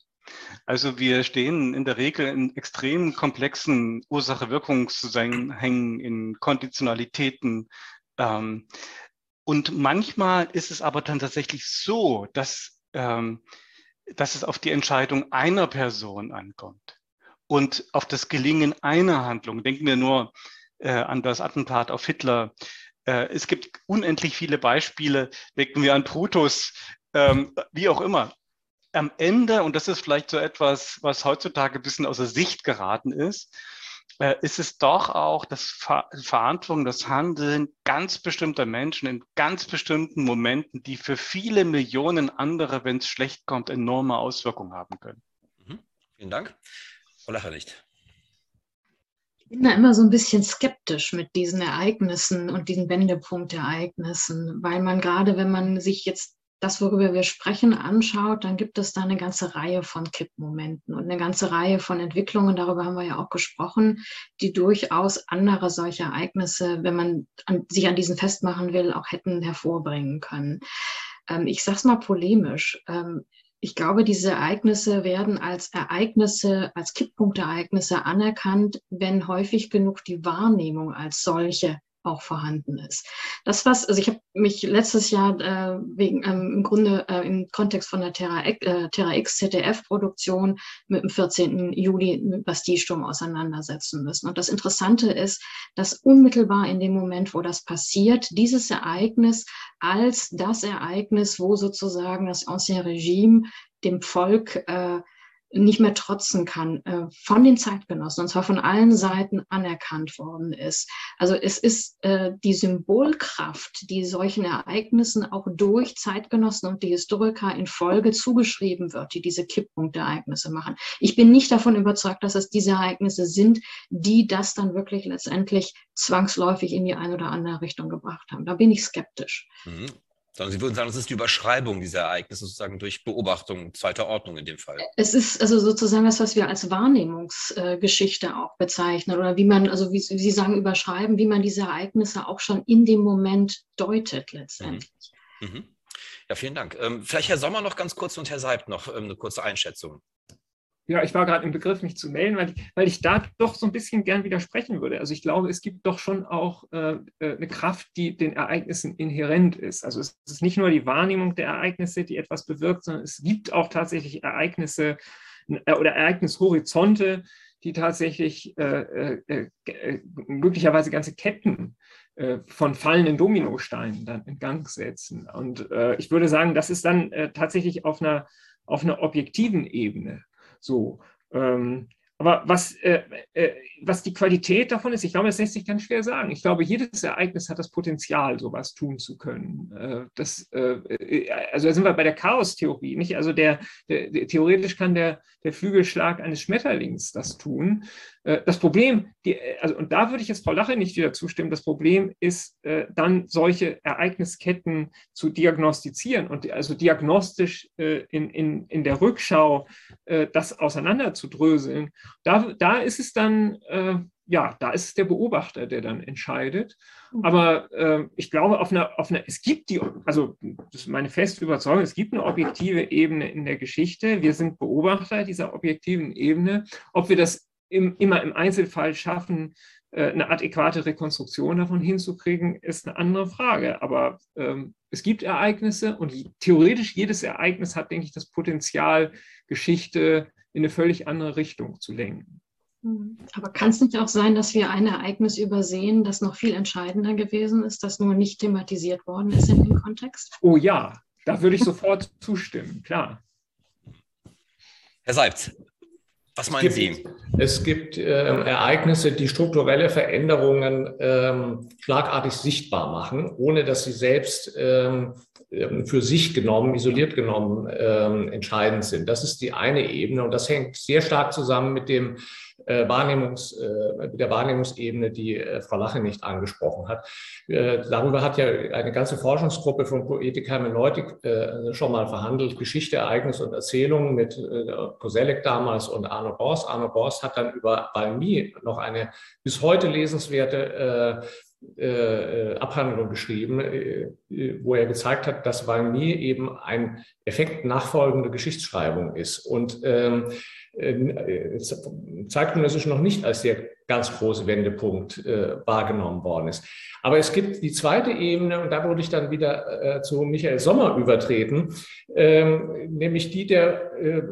Also wir stehen in der Regel in extrem komplexen Ursache-Wirkungszusammenhängen, in Konditionalitäten. Ähm, und manchmal ist es aber dann tatsächlich so, dass, ähm, dass es auf die Entscheidung einer Person ankommt und auf das Gelingen einer Handlung. Denken wir nur äh, an das Attentat auf Hitler äh, es gibt unendlich viele Beispiele, denken wir an Brutus, ähm, wie auch immer. Am Ende, und das ist vielleicht so etwas, was heutzutage ein bisschen außer Sicht geraten ist, äh, ist es doch auch das Ver Verantwortung, das Handeln ganz bestimmter Menschen in ganz bestimmten Momenten, die für viele Millionen andere, wenn es schlecht kommt, enorme Auswirkungen haben können. Mhm. Vielen Dank. Frau Lacherlicht. Ich bin da immer so ein bisschen skeptisch mit diesen Ereignissen und diesen Wendepunktereignissen, weil man gerade, wenn man sich jetzt das, worüber wir sprechen, anschaut, dann gibt es da eine ganze Reihe von Kippmomenten und eine ganze Reihe von Entwicklungen, darüber haben wir ja auch gesprochen, die durchaus andere solche Ereignisse, wenn man an, sich an diesen festmachen will, auch hätten hervorbringen können. Ähm, ich sage es mal polemisch. Ähm, ich glaube, diese Ereignisse werden als Ereignisse, als Kipppunktereignisse anerkannt, wenn häufig genug die Wahrnehmung als solche auch vorhanden ist. Das was, also ich habe mich letztes Jahr äh, wegen ähm, im Grunde äh, im Kontext von der Terra, äh, Terra X ZDF-Produktion mit dem 14. Juli mit Bastille-Sturm auseinandersetzen müssen. Und das Interessante ist, dass unmittelbar in dem Moment, wo das passiert, dieses Ereignis als das Ereignis, wo sozusagen das Ancien Regime dem Volk äh, nicht mehr trotzen kann, äh, von den Zeitgenossen, und zwar von allen Seiten anerkannt worden ist. Also es ist äh, die Symbolkraft, die solchen Ereignissen auch durch Zeitgenossen und die Historiker in Folge zugeschrieben wird, die diese Kipppunktereignisse machen. Ich bin nicht davon überzeugt, dass es diese Ereignisse sind, die das dann wirklich letztendlich zwangsläufig in die eine oder andere Richtung gebracht haben. Da bin ich skeptisch. Mhm. Sondern Sie würden sagen, es ist die Überschreibung dieser Ereignisse sozusagen durch Beobachtung zweiter Ordnung in dem Fall. Es ist also sozusagen das, was wir als Wahrnehmungsgeschichte auch bezeichnen oder wie man, also wie Sie sagen, überschreiben, wie man diese Ereignisse auch schon in dem Moment deutet letztendlich. Mhm. Mhm. Ja, vielen Dank. Ähm, vielleicht Herr Sommer noch ganz kurz und Herr Seibt noch ähm, eine kurze Einschätzung. Ja, ich war gerade im Begriff, mich zu melden, weil ich, weil ich da doch so ein bisschen gern widersprechen würde. Also ich glaube, es gibt doch schon auch äh, äh, eine Kraft, die den Ereignissen inhärent ist. Also es ist nicht nur die Wahrnehmung der Ereignisse, die etwas bewirkt, sondern es gibt auch tatsächlich Ereignisse äh, oder Ereignishorizonte, die tatsächlich äh, äh, äh möglicherweise ganze Ketten von fallenden Dominosteinen dann in Gang setzen. Und ich würde sagen, das ist dann tatsächlich auf einer, auf einer objektiven Ebene. So. Ähm, aber was, äh, äh, was die Qualität davon ist, ich glaube, das lässt sich ganz schwer sagen. Ich glaube, jedes Ereignis hat das Potenzial, sowas tun zu können. Äh, das, äh, äh, also da sind wir bei der Chaos-Theorie, nicht? Also der, der, der, theoretisch kann der, der Flügelschlag eines Schmetterlings das tun. Äh, das Problem, die, also, und da würde ich jetzt Frau Lache nicht wieder zustimmen, das Problem ist äh, dann solche Ereignisketten zu diagnostizieren und also diagnostisch äh, in, in, in der Rückschau äh, das auseinanderzudröseln. Da, da ist es dann, äh, ja, da ist es der Beobachter, der dann entscheidet. Mhm. Aber äh, ich glaube, auf einer, auf einer, es gibt die, also das ist meine feste Überzeugung, es gibt eine objektive Ebene in der Geschichte. Wir sind Beobachter dieser objektiven Ebene. Ob wir das im, immer im Einzelfall schaffen, äh, eine adäquate Rekonstruktion davon hinzukriegen, ist eine andere Frage. Aber ähm, es gibt Ereignisse und theoretisch jedes Ereignis hat, denke ich, das Potenzial, Geschichte in eine völlig andere Richtung zu lenken. Hm. Aber kann es nicht auch sein, dass wir ein Ereignis übersehen, das noch viel entscheidender gewesen ist, das nur nicht thematisiert worden ist in dem Kontext? Oh ja, da würde ich sofort zustimmen, klar. Herr Seibz, was meinen es gibt, Sie? Es gibt äh, Ereignisse, die strukturelle Veränderungen ähm, schlagartig sichtbar machen, ohne dass sie selbst ähm, ähm, für sich genommen, isoliert genommen ähm, entscheidend sind. Das ist die eine Ebene und das hängt sehr stark zusammen mit dem Wahrnehmungs, äh, der Wahrnehmungsebene, die äh, Frau Lache nicht angesprochen hat. Darüber hat ja eine ganze Forschungsgruppe von Poetik Hermeneutik schon mal verhandelt, Geschichte, Ereignis und Erzählung mit Koselleck damals und Arno Borst. Arno Borst hat dann über Balmy noch eine bis heute lesenswerte äh, Abhandlung geschrieben, äh, wo er gezeigt hat, dass Valmy eben ein Effekt nachfolgende Geschichtsschreibung ist. Und ähm, äh, zeitgenössisch noch nicht als der ganz große Wendepunkt äh, wahrgenommen worden ist. Aber es gibt die zweite Ebene, und da würde ich dann wieder äh, zu Michael Sommer übertreten, ähm, nämlich die der, äh,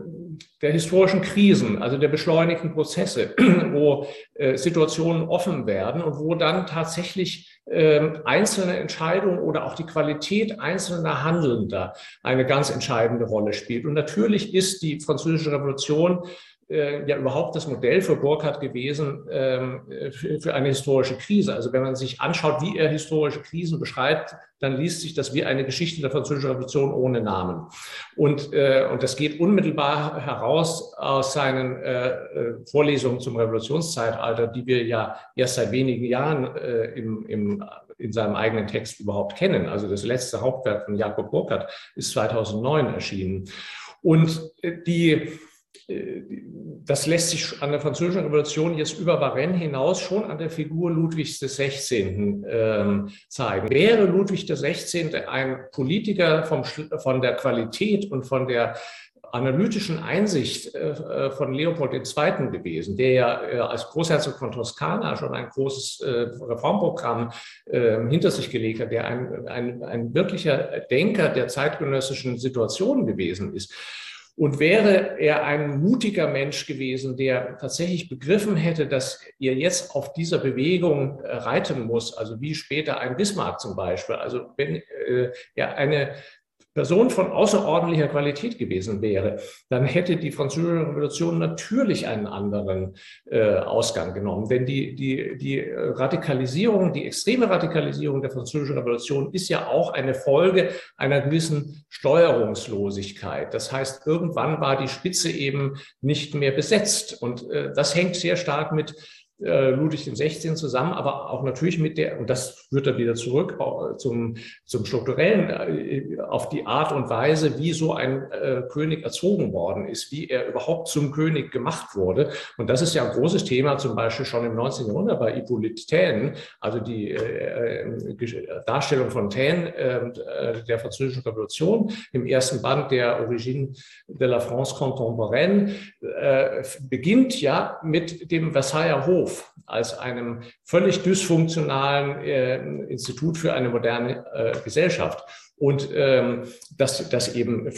der historischen Krisen, also der beschleunigten Prozesse, wo äh, Situationen offen werden und wo dann tatsächlich ähm, einzelne Entscheidungen oder auch die Qualität einzelner Handelnder eine ganz entscheidende Rolle spielt. Und natürlich ist die Französische Revolution äh, ja überhaupt das Modell für Burkhardt gewesen ähm, für, eine historische Krise. Also wenn man sich anschaut, wie er historische Krisen beschreibt, dann liest sich das wie eine Geschichte der Französischen Revolution ohne Namen. Und, äh, und das geht unmittelbar heraus aus seinen äh, äh Vorlesungen zum Revolutionszeitalter, die wir ja erst seit wenigen Jahren äh, im, im, in seinem eigenen Text überhaupt kennen. Also das letzte Hauptwerk von Jakob Burkhardt ist 2009 erschienen. Und äh, die äh, das lässt sich an der Französischen Revolution jetzt über Varenne hinaus schon an der Figur Ludwigs XVI. Ähm, zeigen. Wäre Ludwig XVI. ein Politiker vom, von der Qualität und von der analytischen Einsicht äh, von Leopold II. gewesen, der ja äh, als Großherzog von Toskana schon ein großes äh, Reformprogramm ähm, hinter sich gelegt hat, der ein, ein, ein wirklicher Denker der zeitgenössischen Situation gewesen ist und wäre er ein mutiger Mensch gewesen, der tatsächlich begriffen hätte, dass er jetzt auf dieser Bewegung äh, reiten muss, also wie später ein Bismarck zum Beispiel, also wenn äh, er eine Person von außerordentlicher Qualität gewesen wäre, dann hätte die Französische Revolution natürlich einen anderen äh, Ausgang genommen. Denn die, die, die Radikalisierung, die extreme Radikalisierung der Französischen Revolution ist ja auch eine Folge einer gewissen Steuerungslosigkeit. Das heißt, irgendwann war die Spitze eben nicht mehr besetzt. Und äh, das hängt sehr stark mit äh, Ludwig XVI. zusammen, aber auch natürlich mit der, und das führt dann wieder zurück zum, zum strukturellen, äh, auf die Art und Weise, wie so ein äh, König erzogen worden ist, wie er überhaupt zum König gemacht wurde. Und das ist ja ein großes Thema, zum Beispiel schon im 19. Jahrhundert bei Hippolyte Taine, also die äh, äh Darstellung von Taine ähm, äh, der französischen Revolution im ersten Band der Origine de la France contemporaine, äh, beginnt ja mit dem Versailler Hof als einem völlig dysfunktionalen äh, Institut für eine moderne äh, Gesellschaft. Und ähm, dass das eben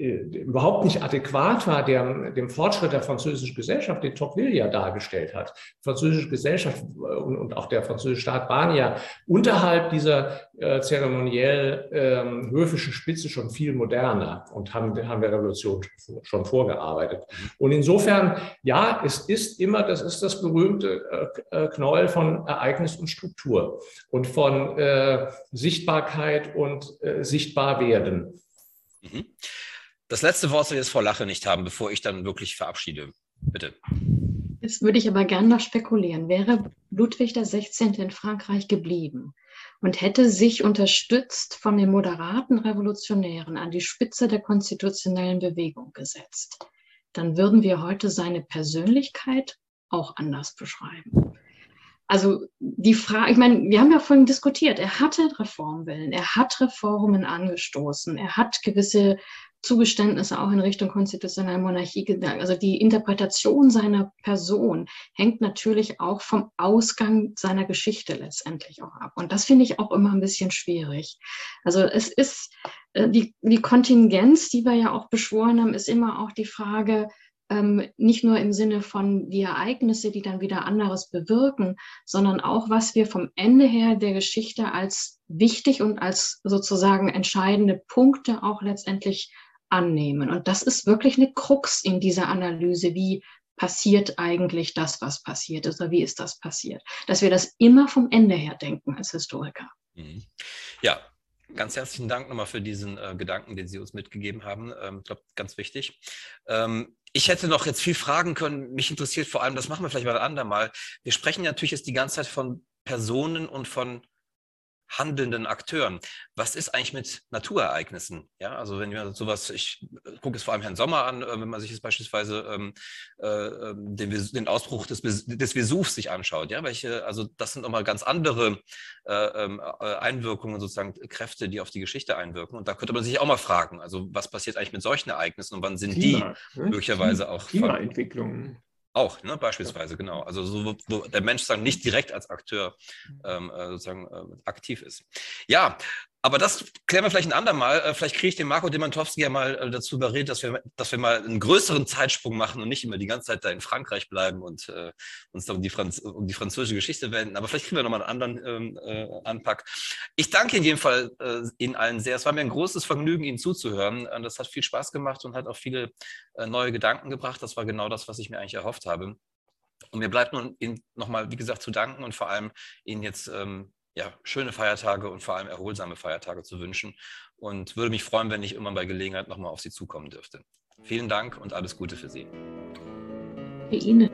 überhaupt nicht adäquat war der, dem Fortschritt der französischen Gesellschaft, den Tocqueville ja dargestellt hat. Die französische Gesellschaft äh, und, und auch der französische Staat waren ja unterhalb dieser äh, zeremoniell ähm, höfischen Spitze schon viel moderner und haben, haben der Revolution schon vorgearbeitet. Und insofern, ja, es ist immer, das ist das berühmte äh, äh Knäuel von Ereignis und Struktur und von äh, Sichtbarkeit und äh, Sichtbarwerden. Mhm. Das letzte Wort soll jetzt Frau Lache nicht haben, bevor ich dann wirklich verabschiede. Bitte. Jetzt würde ich aber gerne noch spekulieren. Wäre Ludwig XVI. in Frankreich geblieben und hätte sich unterstützt von den moderaten Revolutionären an die Spitze der konstitutionellen Bewegung gesetzt, dann würden wir heute seine Persönlichkeit auch anders beschreiben. Also die Frage, ich meine, wir haben ja vorhin diskutiert, er hatte Reformwillen, er hat Reformen angestoßen, er hat gewisse Zugeständnisse auch in Richtung konstitutionelle Monarchie gedacht. Also die Interpretation seiner Person hängt natürlich auch vom Ausgang seiner Geschichte letztendlich auch ab. Und das finde ich auch immer ein bisschen schwierig. Also es ist äh, die, die Kontingenz, die wir ja auch beschworen haben, ist immer auch die Frage, ähm, nicht nur im Sinne von die Ereignisse, die dann wieder anderes bewirken, sondern auch, was wir vom Ende her der Geschichte als wichtig und als sozusagen entscheidende Punkte auch letztendlich annehmen. Und das ist wirklich eine Krux in dieser Analyse, wie passiert eigentlich das, was passiert ist oder wie ist das passiert. Dass wir das immer vom Ende her denken als Historiker. Mhm. Ja, ganz herzlichen Dank nochmal für diesen äh, Gedanken, den Sie uns mitgegeben haben. Ähm, ich ähm, glaube, ganz wichtig. Ähm, ich hätte noch jetzt viel fragen können. Mich interessiert vor allem, das machen wir vielleicht mal ein andermal. Wir sprechen natürlich jetzt die ganze Zeit von Personen und von handelnden Akteuren. Was ist eigentlich mit Naturereignissen? Ja, also wenn wir sowas, ich gucke es vor allem Herrn Sommer an, äh, wenn man sich jetzt beispielsweise ähm, äh, ähm, den, den, Ausbruch des, des Vesuvs sich anschaut, ja, welche, also das sind nochmal ganz andere äh, ähm, äh, Einwirkungen, sozusagen Kräfte, die auf die Geschichte einwirken. Und da könnte man sich auch mal fragen, also was passiert eigentlich mit solchen Ereignissen und wann sind Klima, die ne? möglicherweise auch Klimaentwicklung. Auch, ne, beispielsweise, genau. Also so, wo der Mensch sozusagen nicht direkt als Akteur ähm, äh, sozusagen äh, aktiv ist. Ja, aber das klären wir vielleicht ein andermal. Äh, vielleicht kriege ich den Marco Demantowski ja mal äh, dazu überredet, dass wir, dass wir mal einen größeren Zeitsprung machen und nicht immer die ganze Zeit da in Frankreich bleiben und äh, uns da um die, Franz um die französische Geschichte wenden. Aber vielleicht kriegen wir nochmal einen anderen ähm, äh, Anpack. Ich danke in jedem Fall äh, Ihnen allen sehr. Es war mir ein großes Vergnügen, Ihnen zuzuhören. Und das hat viel Spaß gemacht und hat auch viele äh, neue Gedanken gebracht. Das war genau das, was ich mir eigentlich erhofft habe. Und mir bleibt nun Ihnen nochmal, wie gesagt, zu danken und vor allem Ihnen jetzt ähm, ja, schöne Feiertage und vor allem erholsame Feiertage zu wünschen und würde mich freuen, wenn ich immer bei Gelegenheit nochmal auf Sie zukommen dürfte. Vielen Dank und alles Gute für Sie. Für Ihnen.